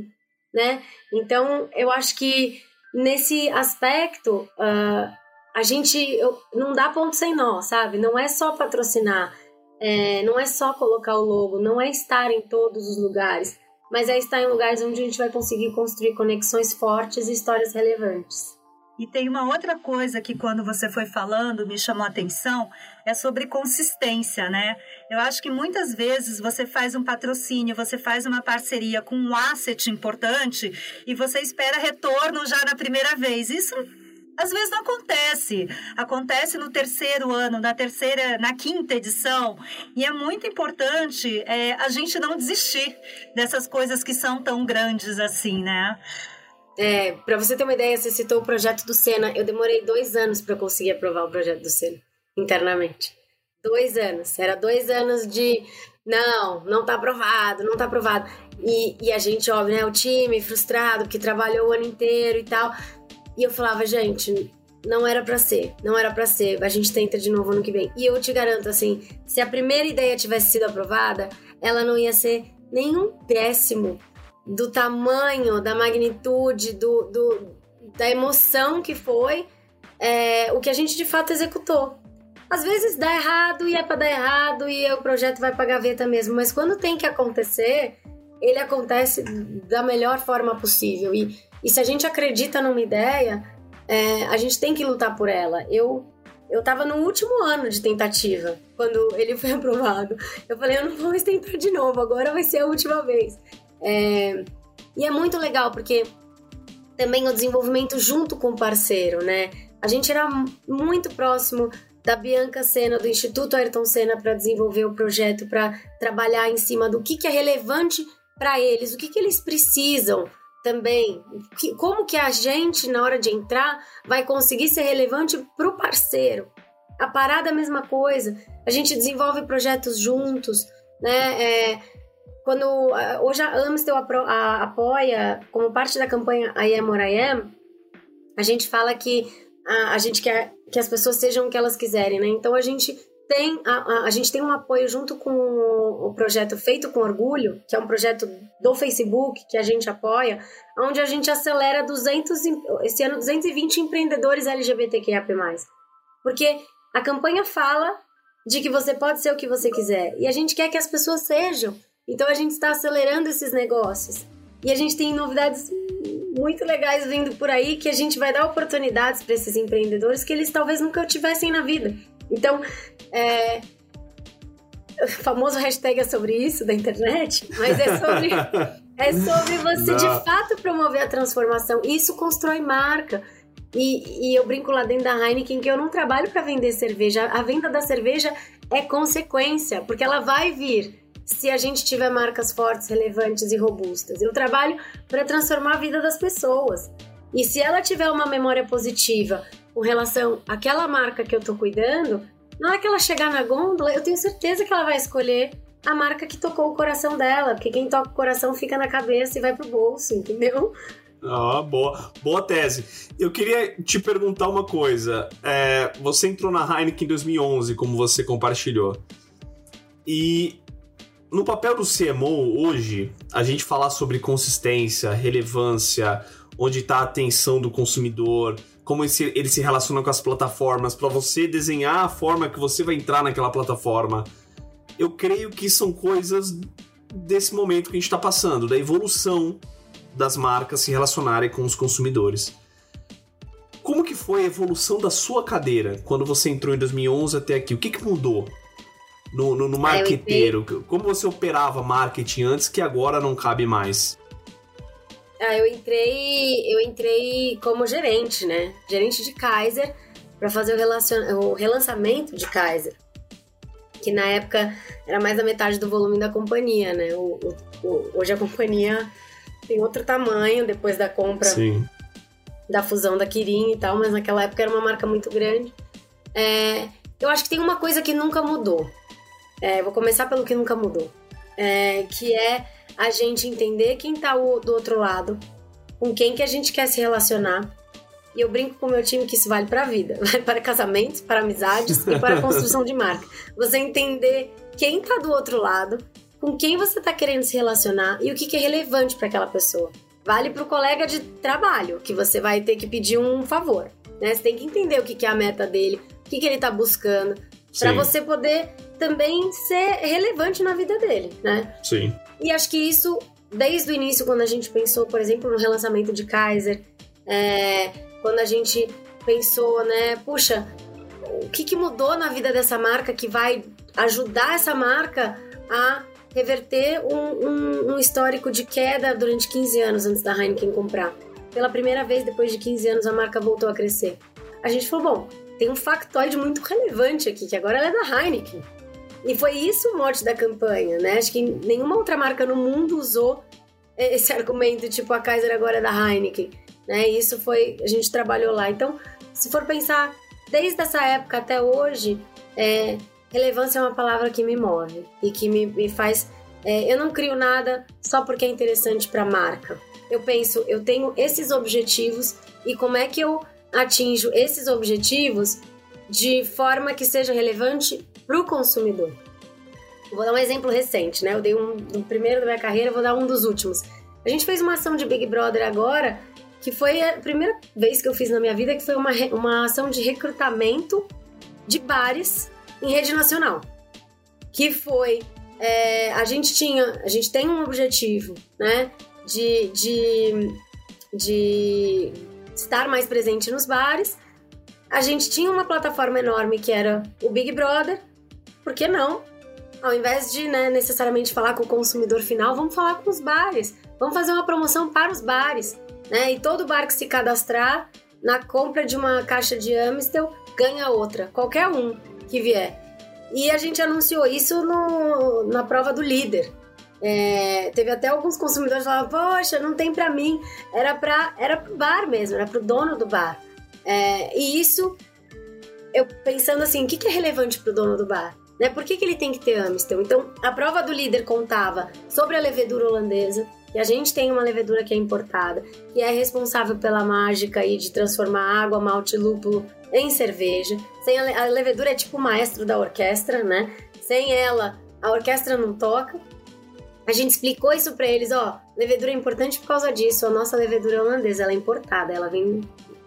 né? Então, eu acho que nesse aspecto, uh, a gente eu, não dá ponto sem nó, sabe? Não é só patrocinar, é, não é só colocar o logo, não é estar em todos os lugares, mas é estar em lugares onde a gente vai conseguir construir conexões fortes e histórias relevantes. E tem uma outra coisa que quando você foi falando me chamou a atenção, é sobre consistência, né? Eu acho que muitas vezes você faz um patrocínio, você faz uma parceria com um asset importante e você espera retorno já na primeira vez. Isso às vezes não acontece. Acontece no terceiro ano, na terceira, na quinta edição. E é muito importante é, a gente não desistir dessas coisas que são tão grandes assim, né? É, para você ter uma ideia, você citou o projeto do Senna. Eu demorei dois anos para conseguir aprovar o projeto do Senna internamente. Dois anos. Era dois anos de não, não tá aprovado, não tá aprovado. E, e a gente, óbvio, né? O time frustrado, que trabalhou o ano inteiro e tal. E eu falava, gente, não era para ser, não era para ser. A gente tenta de novo ano que vem. E eu te garanto, assim, se a primeira ideia tivesse sido aprovada, ela não ia ser nenhum décimo do tamanho, da magnitude, do, do da emoção que foi é, o que a gente de fato executou. Às vezes dá errado e é para dar errado e o projeto vai pra gaveta mesmo, mas quando tem que acontecer, ele acontece da melhor forma possível. E, e se a gente acredita numa ideia, é, a gente tem que lutar por ela. Eu eu tava no último ano de tentativa, quando ele foi <laughs> aprovado. Eu falei, eu não vou mais tentar de novo, agora vai ser a última vez. É, e é muito legal, porque também o desenvolvimento junto com o parceiro, né? A gente era muito próximo da Bianca Sena, do Instituto Ayrton Senna, para desenvolver o projeto, para trabalhar em cima do que, que é relevante para eles, o que, que eles precisam também, que, como que a gente, na hora de entrar, vai conseguir ser relevante para o parceiro. A parada é a mesma coisa, a gente desenvolve projetos juntos, né? É, quando hoje a Amstel apoia, como parte da campanha I Am What I Am, a gente fala que a, a gente quer que as pessoas sejam o que elas quiserem, né? Então a gente tem a, a, a, gente tem um apoio junto com o, o, projeto Feito com Orgulho, que é um projeto do Facebook que a gente apoia, onde a gente acelera 200 esse ano 220 empreendedores LGBTQIA+. Porque a campanha fala de que você pode ser o que você quiser e a gente quer que as pessoas sejam. Então a gente está acelerando esses negócios. E a gente tem novidades muito legais vindo por aí que a gente vai dar oportunidades para esses empreendedores que eles talvez nunca tivessem na vida. Então, é, o famoso hashtag é sobre isso da internet, mas é sobre, <laughs> é sobre você Não. de fato promover a transformação. Isso constrói marca. E, e eu brinco lá dentro da Heineken que eu não trabalho para vender cerveja. A venda da cerveja é consequência, porque ela vai vir se a gente tiver marcas fortes, relevantes e robustas. Eu trabalho para transformar a vida das pessoas. E se ela tiver uma memória positiva com relação àquela marca que eu tô cuidando, na hora que ela chegar na gôndola, eu tenho certeza que ela vai escolher a marca que tocou o coração dela, porque quem toca o coração fica na cabeça e vai pro bolso, entendeu? Ah, boa, boa tese. Eu queria te perguntar uma coisa. É, você entrou na Heineken em 2011, como você compartilhou. E no papel do CMO hoje, a gente falar sobre consistência, relevância, onde está a atenção do consumidor, como ele se, ele se relaciona com as plataformas, para você desenhar a forma que você vai entrar naquela plataforma. Eu creio que são coisas desse momento que a gente está passando, da evolução das marcas se relacionarem com os consumidores. Como que foi a evolução da sua cadeira quando você entrou em 2011 até aqui? O que, que mudou? No, no, no marqueteiro? Como você operava marketing antes que agora não cabe mais? Ah, eu entrei, eu entrei como gerente, né? Gerente de Kaiser para fazer o, relacion... o relançamento de Kaiser, que na época era mais da metade do volume da companhia, né? O, o, hoje a companhia tem outro tamanho depois da compra, Sim. da fusão da Kirin e tal, mas naquela época era uma marca muito grande. É, eu acho que tem uma coisa que nunca mudou, é, vou começar pelo que nunca mudou. É, que é a gente entender quem tá do outro lado, com quem que a gente quer se relacionar. E eu brinco com o meu time que isso vale para a vida, <laughs> vale para casamentos, para amizades e para a <laughs> construção de marca. Você entender quem tá do outro lado, com quem você tá querendo se relacionar e o que, que é relevante para aquela pessoa. Vale para o colega de trabalho, que você vai ter que pedir um favor. Né? Você tem que entender o que, que é a meta dele, o que, que ele tá buscando, para você poder também ser relevante na vida dele, né? Sim. E acho que isso, desde o início, quando a gente pensou, por exemplo, no relançamento de Kaiser, é, quando a gente pensou, né, puxa, o que, que mudou na vida dessa marca que vai ajudar essa marca a reverter um, um, um, histórico de queda durante 15 anos antes da Heineken comprar. Pela primeira vez, depois de 15 anos, a marca voltou a crescer. A gente falou, bom, tem um factoide muito relevante aqui, que agora ela é da Heineken. E foi isso o mote da campanha, né? Acho que nenhuma outra marca no mundo usou esse <laughs> argumento, tipo, a Kaiser agora é da Heineken, né? Isso foi, a gente trabalhou lá. Então, se for pensar, desde essa época até hoje, é, relevância é uma palavra que me move e que me, me faz. É, eu não crio nada só porque é interessante para a marca. Eu penso, eu tenho esses objetivos e como é que eu atinjo esses objetivos de forma que seja relevante para o consumidor. Vou dar um exemplo recente, né? Eu dei um do primeiro da minha carreira, vou dar um dos últimos. A gente fez uma ação de Big Brother agora, que foi a primeira vez que eu fiz na minha vida, que foi uma, uma ação de recrutamento de bares em rede nacional. Que foi. É, a gente tinha. A gente tem um objetivo, né? De, de, de estar mais presente nos bares. A gente tinha uma plataforma enorme que era o Big Brother. Por que não? Ao invés de né, necessariamente falar com o consumidor final, vamos falar com os bares. Vamos fazer uma promoção para os bares. Né? E todo bar que se cadastrar na compra de uma caixa de Amstel ganha outra. Qualquer um que vier. E a gente anunciou isso no, na prova do líder. É, teve até alguns consumidores que falavam, poxa, não tem para mim. Era para era pro bar mesmo, era pro dono do bar. É, e isso, eu pensando assim, o que, que é relevante pro dono do bar? Né? Por que, que ele tem que ter Amstel? Então, a prova do líder contava sobre a levedura holandesa, e a gente tem uma levedura que é importada, que é responsável pela mágica aí de transformar água, malte lúpulo em cerveja. Sem a, a levedura é tipo o maestro da orquestra, né? Sem ela, a orquestra não toca. A gente explicou isso para eles, ó, levedura é importante por causa disso. A nossa levedura holandesa, ela é importada, ela vem,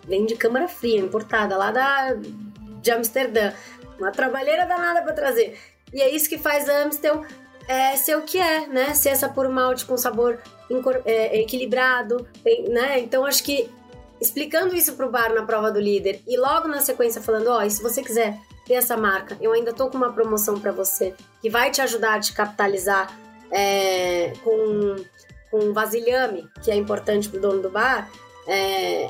vem de câmara fria, importada lá da de Amsterdã. Uma trabalheira danada para trazer. E é isso que faz a Amstel é, ser o que é, né? Ser essa por malte com sabor é, equilibrado, né? Então acho que explicando isso pro bar na prova do líder e logo na sequência falando, ó, oh, se você quiser ter essa marca, eu ainda tô com uma promoção para você que vai te ajudar a te capitalizar é, com, com vasilhame, que é importante pro dono do bar, é,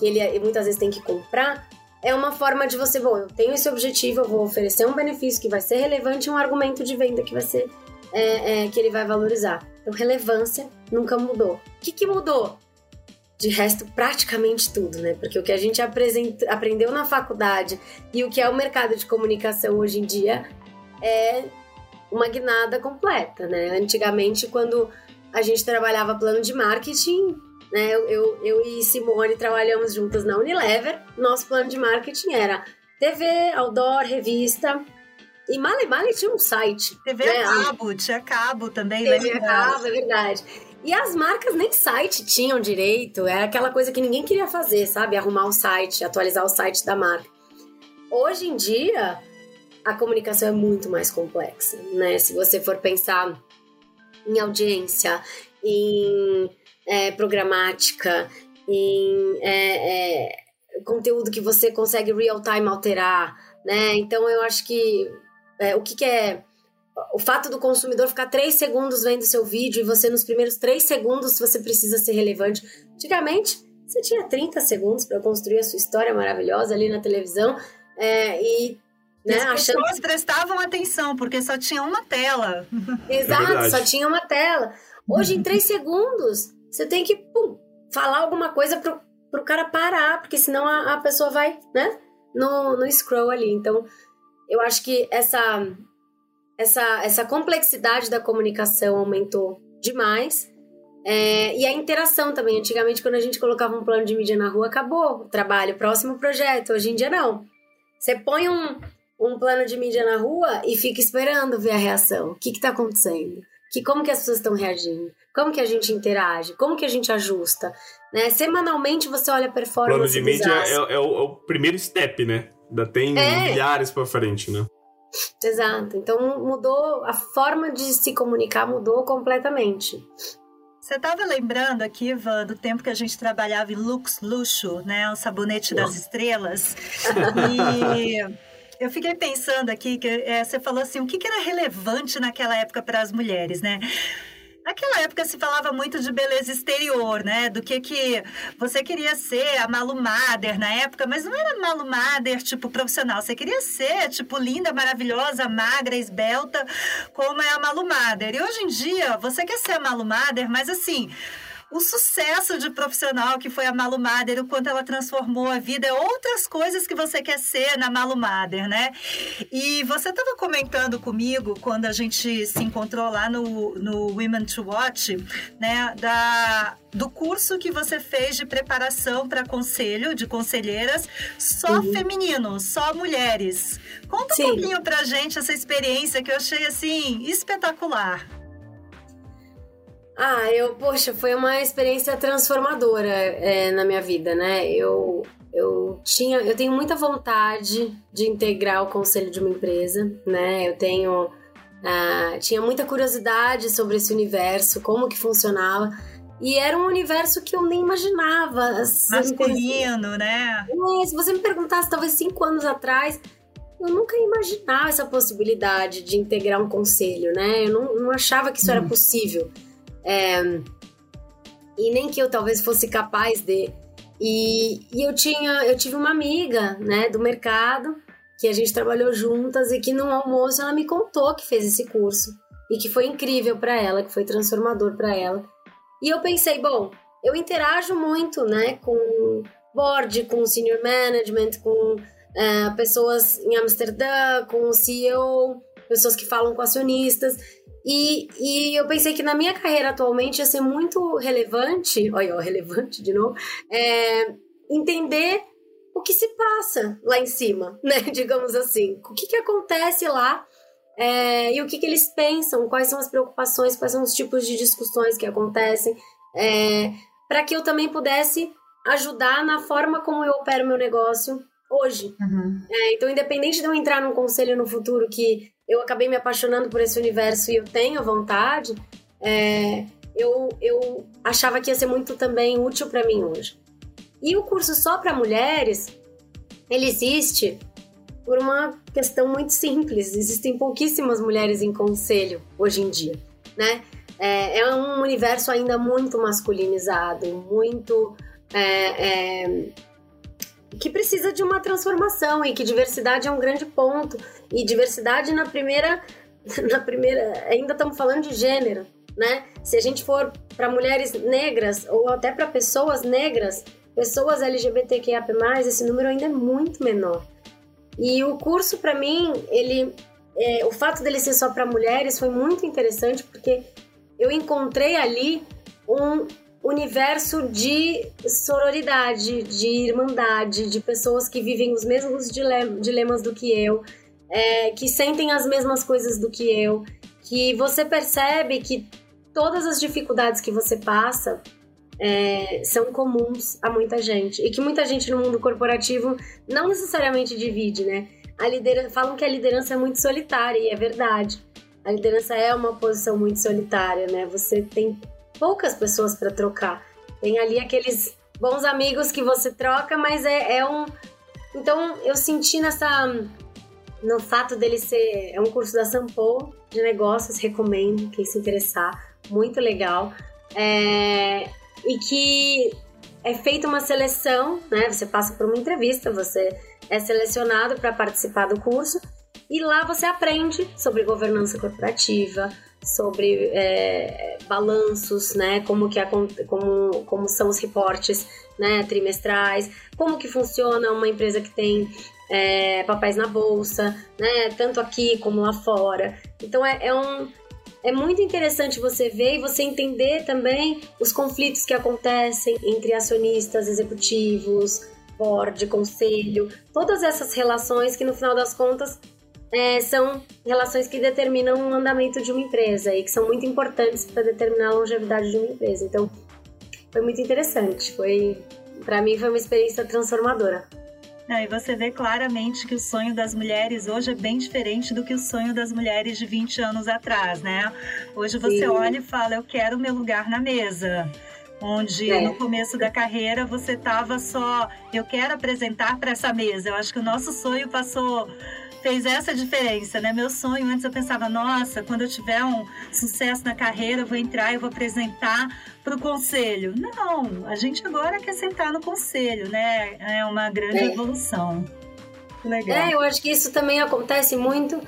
que ele muitas vezes tem que comprar, é uma forma de você, bom, eu tenho esse objetivo, eu vou oferecer um benefício que vai ser relevante e um argumento de venda que vai ser é, é, que ele vai valorizar. Então, relevância nunca mudou. O que, que mudou? De resto, praticamente tudo, né? Porque o que a gente aprendeu na faculdade e o que é o mercado de comunicação hoje em dia é uma guinada completa, né? Antigamente, quando a gente trabalhava plano de marketing, né? Eu, eu, eu e Simone trabalhamos juntas na Unilever. Nosso plano de marketing era TV, outdoor, revista, e Male Male tinha um site. TV né? a cabo, tinha cabo também. TV a cabo, é verdade. E as marcas nem site tinham direito. Era aquela coisa que ninguém queria fazer, sabe? Arrumar o site, atualizar o site da marca. Hoje em dia, a comunicação é muito mais complexa, né? Se você for pensar em audiência, em é, programática, em é, é, conteúdo que você consegue real time alterar, né? Então eu acho que é, o que, que é o fato do consumidor ficar três segundos vendo seu vídeo e você nos primeiros três segundos você precisa ser relevante. Antigamente, você tinha 30 segundos para construir a sua história maravilhosa ali na televisão é, e né, As pessoas achando... prestavam atenção, porque só tinha uma tela. Exato, é só tinha uma tela. Hoje, em três segundos, você tem que pum, falar alguma coisa pro, pro cara parar, porque senão a, a pessoa vai, né, no, no scroll ali. Então, eu acho que essa, essa, essa complexidade da comunicação aumentou demais. É, e a interação também. Antigamente, quando a gente colocava um plano de mídia na rua, acabou o trabalho, próximo projeto. Hoje em dia, não. Você põe um, um plano de mídia na rua e fica esperando ver a reação. O que está acontecendo? Que, como que as pessoas estão reagindo? Como que a gente interage? Como que a gente ajusta? Né? Semanalmente você olha a performance. Plano de mídia é, é, o, é, o, primeiro step, né? Ainda tem é. milhares para frente, né? Exato. Então mudou a forma de se comunicar mudou completamente. Você estava lembrando aqui, Ivan, do tempo que a gente trabalhava em Lux Luxo, né? O sabonete das estrelas. <laughs> E eu fiquei pensando aqui que é, você falou assim, o que, que era relevante naquela época para as mulheres, né? Naquela época se falava muito de beleza exterior, né? Do que que você queria ser, a Malu Mader na época, mas não era Malu Mader, tipo, profissional. Você queria ser, tipo, linda, maravilhosa, magra, esbelta, como é a Malu Mader. E hoje em dia, você quer ser a Malu Mader, mas assim o sucesso de profissional que foi a Malu Mader, o quanto ela transformou a vida, é outras coisas que você quer ser na Malu Mader, né? E você estava comentando comigo quando a gente se encontrou lá no, no Women to Watch, né, da, do curso que você fez de preparação para conselho, de conselheiras, só uhum. feminino, só mulheres. Conta Sim. um pouquinho pra gente essa experiência que eu achei assim espetacular. Ah, eu, poxa, foi uma experiência transformadora é, na minha vida, né? Eu, eu tinha, eu tenho muita vontade de integrar o conselho de uma empresa, né? Eu tenho, ah, tinha muita curiosidade sobre esse universo, como que funcionava. E era um universo que eu nem imaginava. Assim, Masculino, né? É, se você me perguntasse, talvez cinco anos atrás, eu nunca ia imaginar essa possibilidade de integrar um conselho, né? Eu não, não achava que isso era possível. É, e nem que eu talvez fosse capaz de. E, e eu tinha, eu tive uma amiga, né, do mercado, que a gente trabalhou juntas e que no almoço ela me contou que fez esse curso e que foi incrível para ela, que foi transformador para ela. E eu pensei, bom, eu interajo muito, né, com board, com senior management, com uh, pessoas em Amsterdã, com o CEO, pessoas que falam com acionistas. E, e eu pensei que na minha carreira atualmente ia ser muito relevante, <laughs> olha, relevante de novo, é, entender o que se passa lá em cima, <laughs> né? Digamos assim. O que, que acontece lá é, e o que, que eles pensam, quais são as preocupações, quais são os tipos de discussões que acontecem, é, para que eu também pudesse ajudar na forma como eu opero meu negócio hoje. Uhum. É, então, independente de eu entrar num conselho no futuro que eu acabei me apaixonando por esse universo e eu tenho vontade, é, eu, eu achava que ia ser muito também útil para mim hoje. E o curso só para mulheres, ele existe por uma questão muito simples. Existem pouquíssimas mulheres em conselho hoje em dia, né? É, é um universo ainda muito masculinizado, muito é, é que precisa de uma transformação e que diversidade é um grande ponto. E diversidade na primeira. <laughs> Na primeira. Ainda estamos falando de gênero, né? Se a gente for para mulheres negras ou até para pessoas negras, pessoas LGBTQIA, esse número ainda é muito menor. E o curso, para mim, ele. É, o fato dele ser só para mulheres foi muito interessante porque eu encontrei ali um, universo de sororidade, de irmandade, de pessoas que vivem os mesmos dilemas do que eu, é, que sentem as mesmas coisas do que eu, que você percebe que todas as dificuldades que você passa é, são comuns a muita gente e que muita gente no mundo corporativo não necessariamente divide, né? A liderança, falam que a liderança é muito solitária e é verdade. A liderança é uma posição muito solitária, né? Você tem poucas pessoas para trocar. Tem ali aqueles bons amigos que você troca, mas é, é um. Então eu senti nessa. No fato dele ser. É um curso da Sampo de negócios, recomendo quem se interessar. Muito legal. É, e que é feita uma seleção, né? Você passa por uma entrevista, você é selecionado para participar do curso e lá você aprende sobre governança corporativa, sobre é, balanços, né, como que a, como, como são os reportes, né, trimestrais, como que funciona uma empresa que tem é, papéis na bolsa, né, tanto aqui como lá fora. Então é, é um é muito interessante você ver e você entender também os conflitos que acontecem entre acionistas, executivos, board, conselho, todas essas relações que no final das contas é, são relações que determinam o andamento de uma empresa e que são muito importantes para determinar a longevidade de uma empresa. Então, foi muito interessante. Foi, para mim, foi uma experiência transformadora. e você vê claramente que o sonho das mulheres hoje é bem diferente do que o sonho das mulheres de 20 anos atrás, né? Hoje você Sim. olha e fala, eu quero meu lugar na mesa onde é. no começo da carreira você estava só, eu quero apresentar para essa mesa. Eu acho que o nosso sonho passou fez essa diferença, né? Meu sonho antes eu pensava, nossa, quando eu tiver um sucesso na carreira, eu vou entrar e vou apresentar para o conselho. Não, a gente agora quer sentar no conselho, né? É uma grande é. evolução. Legal. É, eu acho que isso também acontece muito.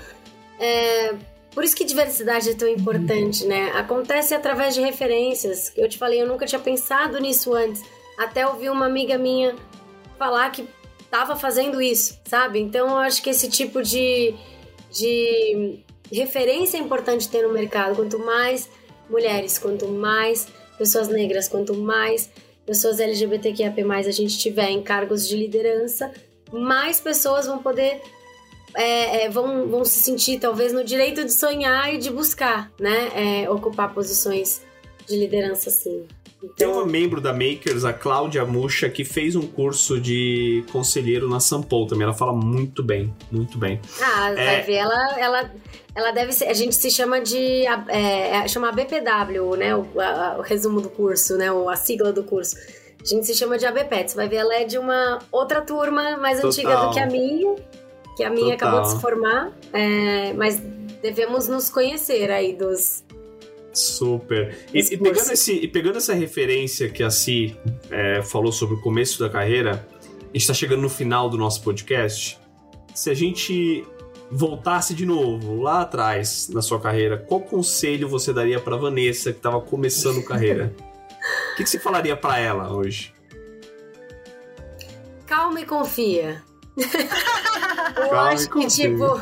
É, por isso que diversidade é tão importante, né? Acontece através de referências. Eu te falei, eu nunca tinha pensado nisso antes. Até ouvi uma amiga minha falar que estava fazendo isso, sabe? Então eu acho que esse tipo de, de referência é importante ter no mercado. Quanto mais mulheres, quanto mais pessoas negras, quanto mais pessoas LGBTQIA+, a gente tiver em cargos de liderança, mais pessoas vão poder é, é, vão, vão se sentir talvez no direito de sonhar e de buscar, né? É, ocupar posições de liderança assim. Tem uma membro da Makers, a Cláudia Muxa, que fez um curso de conselheiro na Sampol também. Ela fala muito bem, muito bem. Ah, é... vai ver, ela, ela, ela deve ser. A gente se chama de. É, é chama BPW, né? O, a, o resumo do curso, né? A sigla do curso. A gente se chama de ABPET. Vai ver, ela é de uma outra turma mais Total. antiga do que a minha que a minha Total. acabou de se formar, é, mas devemos nos conhecer aí dos. Super. E, e, pegando, esse, e pegando essa referência que a Si é, falou sobre o começo da carreira, a gente está chegando no final do nosso podcast. Se a gente voltasse de novo lá atrás na sua carreira, qual conselho você daria para Vanessa que estava começando carreira? O que, que você falaria para ela hoje? Calma e confia. <laughs> eu Calma acho que, tipo,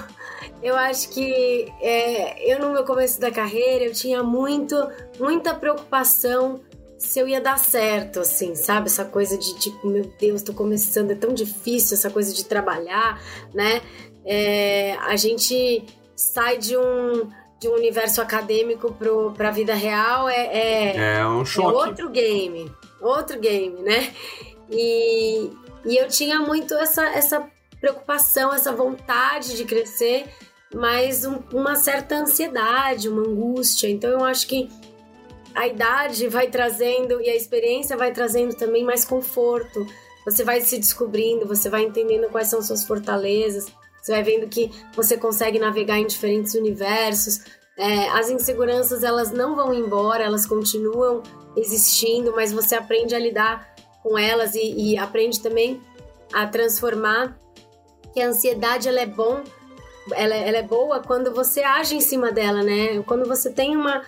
eu acho que é, eu no meu começo da carreira eu tinha muito, muita preocupação se eu ia dar certo, assim, sabe? Essa coisa de tipo, meu Deus, tô começando, é tão difícil essa coisa de trabalhar, né? É, a gente sai de um, de um universo acadêmico para a vida real é, é, é um choque. É outro game, outro game, né? E, e eu tinha muito essa, essa preocupação, essa vontade de crescer, mas um, uma certa ansiedade, uma angústia. Então eu acho que a idade vai trazendo e a experiência vai trazendo também mais conforto. Você vai se descobrindo, você vai entendendo quais são suas fortalezas, você vai vendo que você consegue navegar em diferentes universos. É, as inseguranças elas não vão embora, elas continuam existindo, mas você aprende a lidar com elas e, e aprende também a transformar que a ansiedade ela é bom, ela, ela é boa quando você age em cima dela, né? Quando você tem uma,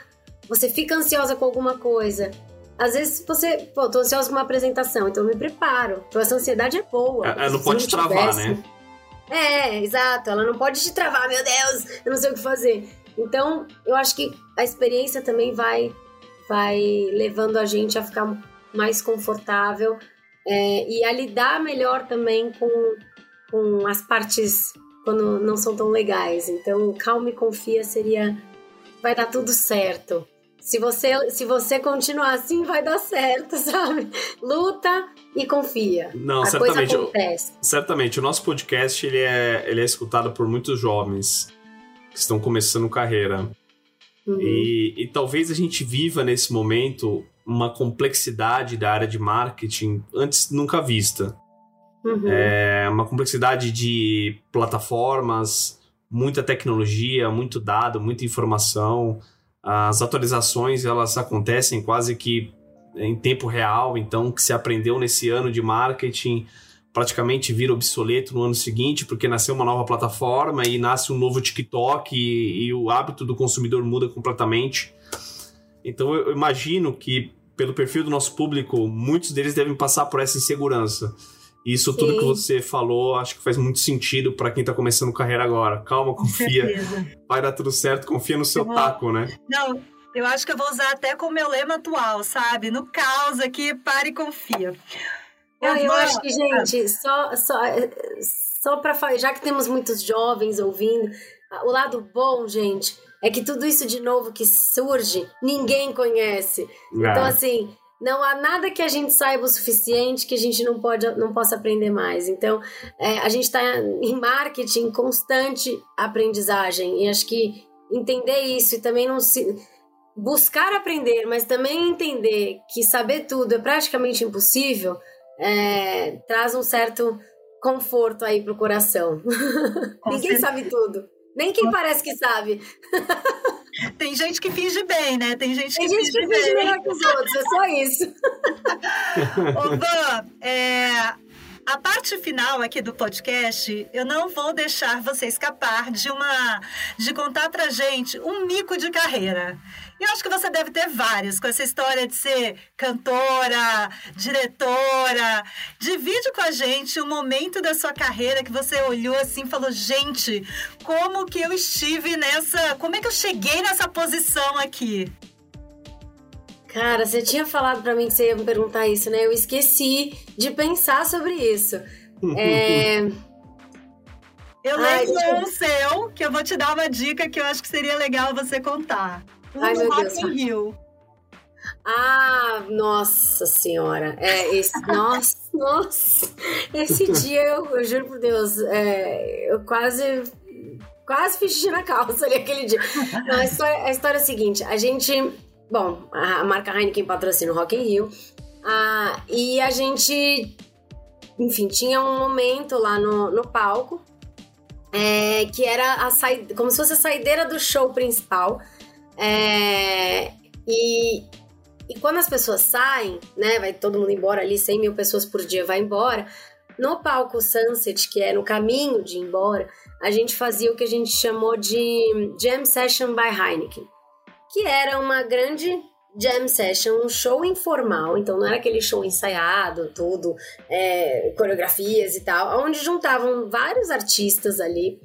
você fica ansiosa com alguma coisa. Às vezes você, pô, tô ansiosa com uma apresentação, então eu me preparo. Então essa ansiedade é boa. Ela não pode não travar, tivesse... né? É, exato. Ela não pode te travar, meu Deus, eu não sei o que fazer. Então, eu acho que a experiência também vai, vai levando a gente a ficar mais confortável é, e a lidar melhor também com, com as partes quando não são tão legais. Então, calma e confia seria vai dar tudo certo. Se você, se você continuar assim, vai dar certo, <laughs> sabe? Luta e confia. Não, a certamente. Acontece. Certamente. O nosso podcast ele é, ele é escutado por muitos jovens que estão começando carreira. Uhum. E, e talvez a gente viva nesse momento uma complexidade da área de marketing antes nunca vista. Uhum. É uma complexidade de plataformas, muita tecnologia, muito dado, muita informação. As atualizações elas acontecem quase que em tempo real, então o que se aprendeu nesse ano de marketing praticamente vira obsoleto no ano seguinte, porque nasceu uma nova plataforma e nasce um novo TikTok e, e o hábito do consumidor muda completamente. Então eu imagino que, pelo perfil do nosso público, muitos deles devem passar por essa insegurança. Isso Sim. tudo que você falou, acho que faz muito sentido para quem tá começando carreira agora. Calma, confia. Vai dar tudo certo, confia no seu vou... taco, né? Não, eu acho que eu vou usar até como meu lema atual, sabe? No caos aqui, pare e confia. Eu, eu acho que, gente, só, só, só para falar, já que temos muitos jovens ouvindo, o lado bom, gente, é que tudo isso de novo que surge, ninguém conhece. É. Então, assim, não há nada que a gente saiba o suficiente que a gente não, pode, não possa aprender mais. Então, é, a gente está em marketing constante aprendizagem. E acho que entender isso e também não se. buscar aprender, mas também entender que saber tudo é praticamente impossível, é, traz um certo conforto aí pro coração. <laughs> Ninguém sabe tudo. Nem quem parece que sabe. <laughs> Tem gente que finge bem, né? Tem gente Tem que gente finge que finge bem. melhor que os outros, é só isso. <laughs> Ô, Van, é, a parte final aqui do podcast, eu não vou deixar você escapar de uma de contar pra gente um mico de carreira. Eu acho que você deve ter vários, com essa história de ser cantora, diretora. Divide com a gente um momento da sua carreira que você olhou assim e falou: gente, como que eu estive nessa. Como é que eu cheguei nessa posição aqui? Cara, você tinha falado pra mim que você ia me perguntar isso, né? Eu esqueci de pensar sobre isso. É, <laughs> Eu lembro eu- um seu, que eu vou te dar uma dica que eu acho que seria legal você contar. Um Ai, meu Rock Deus. in Rio. Ah, nossa senhora. É, esse, <laughs> nossa, nossa. Esse <laughs> dia, eu, eu juro por Deus, é, eu quase. Quase fiz xixi na calça ali aquele dia. Não, a, história, a história é a seguinte: a gente. Bom, a, marca Heineken patrocina o Rock in Rio. Ah, e a gente. Enfim, tinha um momento lá no, no palco. é, que era a saída, como se fosse a saideira do show principal. É, e, e quando as pessoas saem, né, vai todo mundo embora ali, 100 mil pessoas por dia vai embora. No palco Sunset, que é no caminho de ir embora, a gente fazia o que a gente chamou de Jam Session by Heineken, que era uma grande jam session, um show informal, então não era aquele show ensaiado, tudo, é, coreografias e tal, onde juntavam vários artistas ali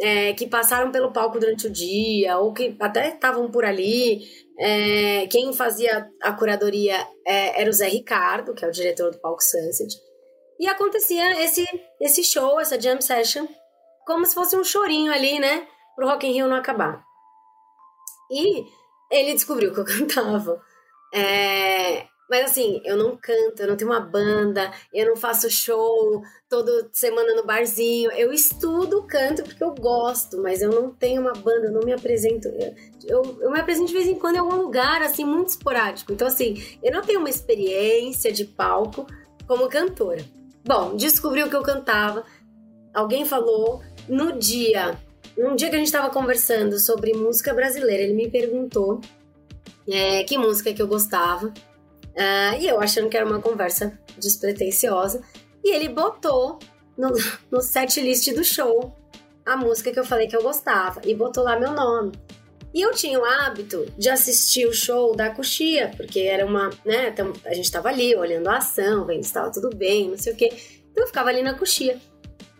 é, que passaram pelo palco durante o dia, ou que até estavam por ali. É, quem fazia a curadoria é, era o Zé Ricardo, que é o diretor do palco Sunset. E acontecia esse, esse show, essa jam session, como se fosse um chorinho ali, né? Pro Rock in Rio não acabar. E ele descobriu que eu <laughs> cantava. É, mas assim, eu não canto, eu não tenho uma banda, eu não faço show toda semana no barzinho. Eu estudo, canto porque eu gosto, mas eu não tenho uma banda, eu não me apresento. Eu, eu, eu me apresento de vez em quando em algum lugar, assim, muito esporádico. Então, assim, eu não tenho uma experiência de palco como cantora. Bom, descobriu que eu cantava, alguém falou, no dia, um dia que a gente estava conversando sobre música brasileira, ele me perguntou é, que música que eu gostava. Ah, e eu achando que era uma conversa despretensiosa. E ele botou no, <laughs> no set list do show a música que eu falei que eu gostava. E botou lá meu nome. E eu tinha o hábito de assistir o show da Coxia, porque era uma, né, então a gente tava ali olhando a ação, vendo se estava tudo bem, não sei o quê. Então eu ficava ali na Coxia.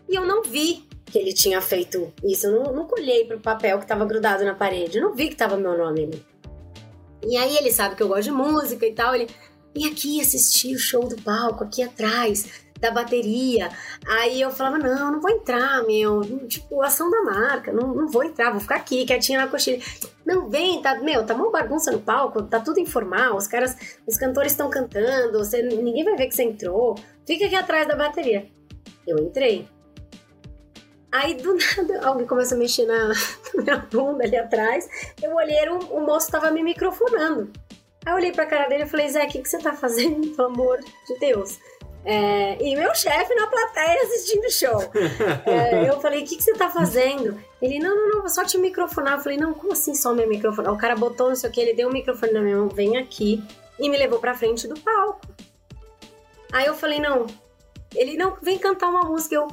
E eu não vi que ele tinha feito isso, eu não, não olhei pro papel que tava grudado na parede, eu não vi que tava meu nome ali. E aí ele sabe que eu gosto de música e tal, ele vem aqui assistir o show do palco, aqui atrás, da bateria. Aí eu falava, não, não vou entrar, meu. Tipo, ação da marca, não, não vou entrar, vou ficar aqui, quietinha na coxilha. Não, vem, tá, meu, tá uma bagunça no palco, tá tudo informal, os caras, os cantores estão cantando, você, ninguém vai ver que você entrou. Fica aqui atrás da bateria. Eu entrei. Aí do nada alguém começa a mexer na, <laughs> na minha bunda ali atrás. Eu olhei, um- o moço tava me microfonando. Aí eu olhei pra cara dele e falei, Zé, o que, que você tá fazendo, pelo amor de Deus? É, e meu chefe na plateia assistindo o show. <laughs> É, eu falei, o que, que você tá fazendo? Ele, não, não, não, vou só te microfonar. Eu falei, não, como assim só me microfonar? O cara botou não sei o que, ele deu o microfone na minha mão, vem aqui, e me levou pra frente do palco. Aí eu falei, não. Ele, não, vem cantar uma música. Eu,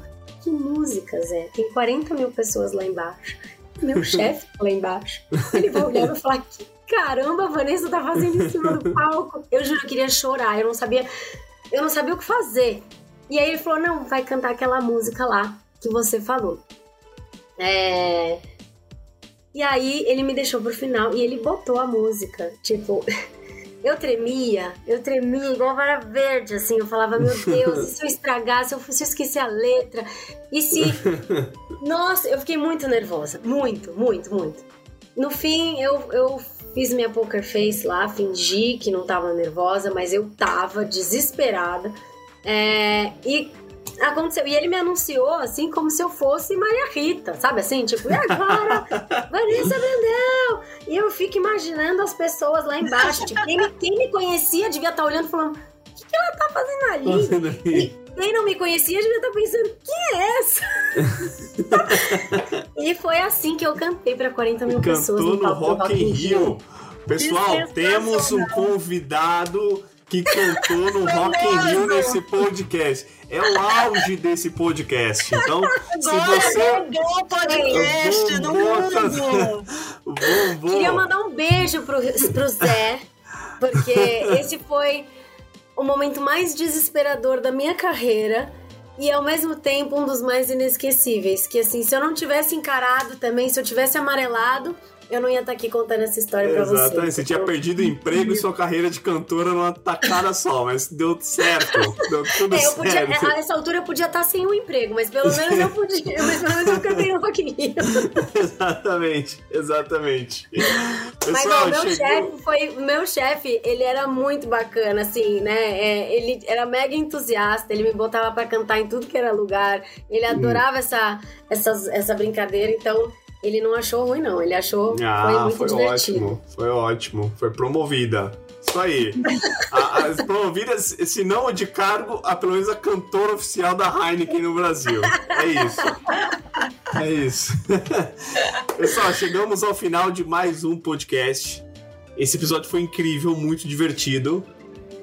que música, Zé? Tem 40 mil pessoas lá embaixo. Meu <laughs> chefe lá embaixo. Ele vai olhar e vai falar, que caramba a Vanessa tá fazendo em cima do <laughs> palco? Eu juro, eu queria chorar, eu não sabia, eu não sabia o que fazer. E aí ele falou, não, vai cantar aquela música lá que você falou. É... E aí ele me deixou pro final e ele botou a música. Tipo, <laughs> eu tremia, eu tremia igual a vara verde, assim. Eu falava, meu Deus, e se eu estragar, se eu, se eu esquecer a letra? E se. <laughs> Nossa, eu fiquei muito nervosa. Muito, muito, muito. No fim, eu, eu fiz minha poker face lá, fingi que não tava nervosa, mas eu tava desesperada. É, e aconteceu. E ele me anunciou assim como se eu fosse Maria Rita, sabe assim? Tipo, e agora? <laughs> Vanessa Brandão! E eu fico imaginando as pessoas lá embaixo. Tipo, quem me, quem me conhecia devia estar olhando e falando: o que, que ela tá fazendo ali? E quem não me conhecia devia estar pensando: quem é essa? <laughs> e foi assim que eu cantei para 40 mil Cantou pessoas no, no palco do Rock in Rio. Pessoal, Que temos um convidado que cantou no Rock in Rio nesse podcast. É o auge desse podcast. Então, se Agora você bombou podcast Bombou mundo. bombou, Queria mandar um beijo pro, pro Zé, porque esse foi o momento mais desesperador da minha carreira e ao mesmo tempo um dos mais inesquecíveis. Que assim, se eu não tivesse encarado também, se eu tivesse amarelado, eu não ia estar aqui contando essa história pra vocês. Exatamente, você tinha perdido o emprego e sua carreira de cantora numa tacada só, mas deu certo, deu tudo É, eu podia, certo. a essa altura eu podia estar sem um emprego, mas pelo menos eu podia, <laughs> mas pelo menos eu cantei in Rio. Exatamente, exatamente. Mas Pessoal, ó, meu chegou... chefe foi. Meu chefe, ele era muito bacana, assim, né? É, ele era mega entusiasta, ele me botava pra cantar em tudo que era lugar. Ele adorava essa, essas, essa brincadeira, então ele não achou ruim, não. Ele achou foi Ah, muito foi divertido. ótimo, foi ótimo. Foi promovida. Isso aí. A- As promovidas, se não de cargo, a pelo menos a cantora oficial da Heineken no Brasil. É isso. É isso. <laughs> Pessoal, chegamos ao final de mais um podcast. Esse episódio foi incrível, muito divertido.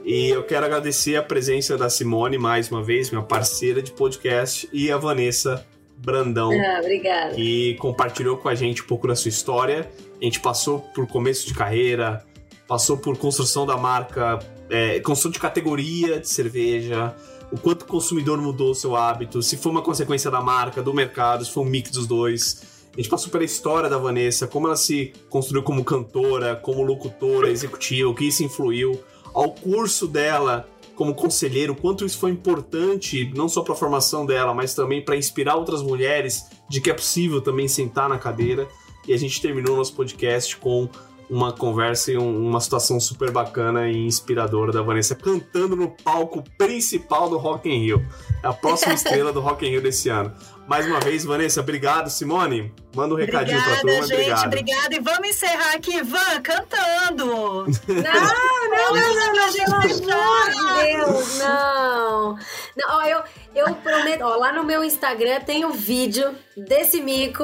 E eu quero agradecer a presença da Simone mais uma vez, minha parceira de podcast, e a Vanessa Brandão Ah, obrigada. que compartilhou com a gente um pouco da sua história. A gente passou por começo de carreira, passou por construção da marca, é, construção de categoria de cerveja, o quanto o consumidor mudou o seu hábito, se foi uma consequência da marca, do mercado, se foi um mix dos dois. A gente passou pela história da Vanessa, como ela se construiu como cantora, como locutora, executiva, o que isso influiu, ao curso dela como conselheiro, o quanto isso foi importante, não só para a formação dela, mas também para inspirar outras mulheres de que é possível também sentar na cadeira. E a gente terminou nosso podcast com uma conversa e um- uma situação super bacana e inspiradora da Vanessa cantando no palco principal do Rock in Rio. É a próxima <laughs> estrela do Rock in Rio desse ano. Mais uma vez, Vanessa, obrigado. Simone, manda um recadinho pra Obrigada, turma. gente. Obrigado. Obrigada. E vamos encerrar aqui, Van, cantando. Não, não, não, não, não, pelo amor de Deus, não. Não, ó, eu, eu prometo, ó, lá no meu Instagram tem o vídeo desse mico.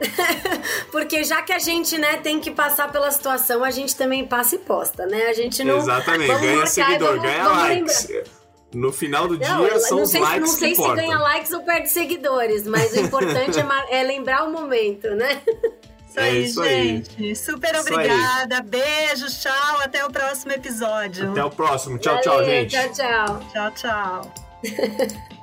<laughs> Porque já que a gente, né, tem que passar pela situação, a gente também passa e posta, né? A gente não. Exatamente, vamos ganha marcar seguidor, vamos- ganha vamos likes. No final do Não, dia eu são não os sei, likes não sei que se importam. ganha likes ou perde seguidores, mas o importante é, <laughs> é lembrar o momento, né? <laughs> Isso É aí, isso aí. gente. Super Isso aí. obrigada. Beijo, tchau. Até o próximo episódio. Até o próximo. Tchau, tchau, Valeu, gente. Tchau, tchau. Tchau, tchau. <laughs>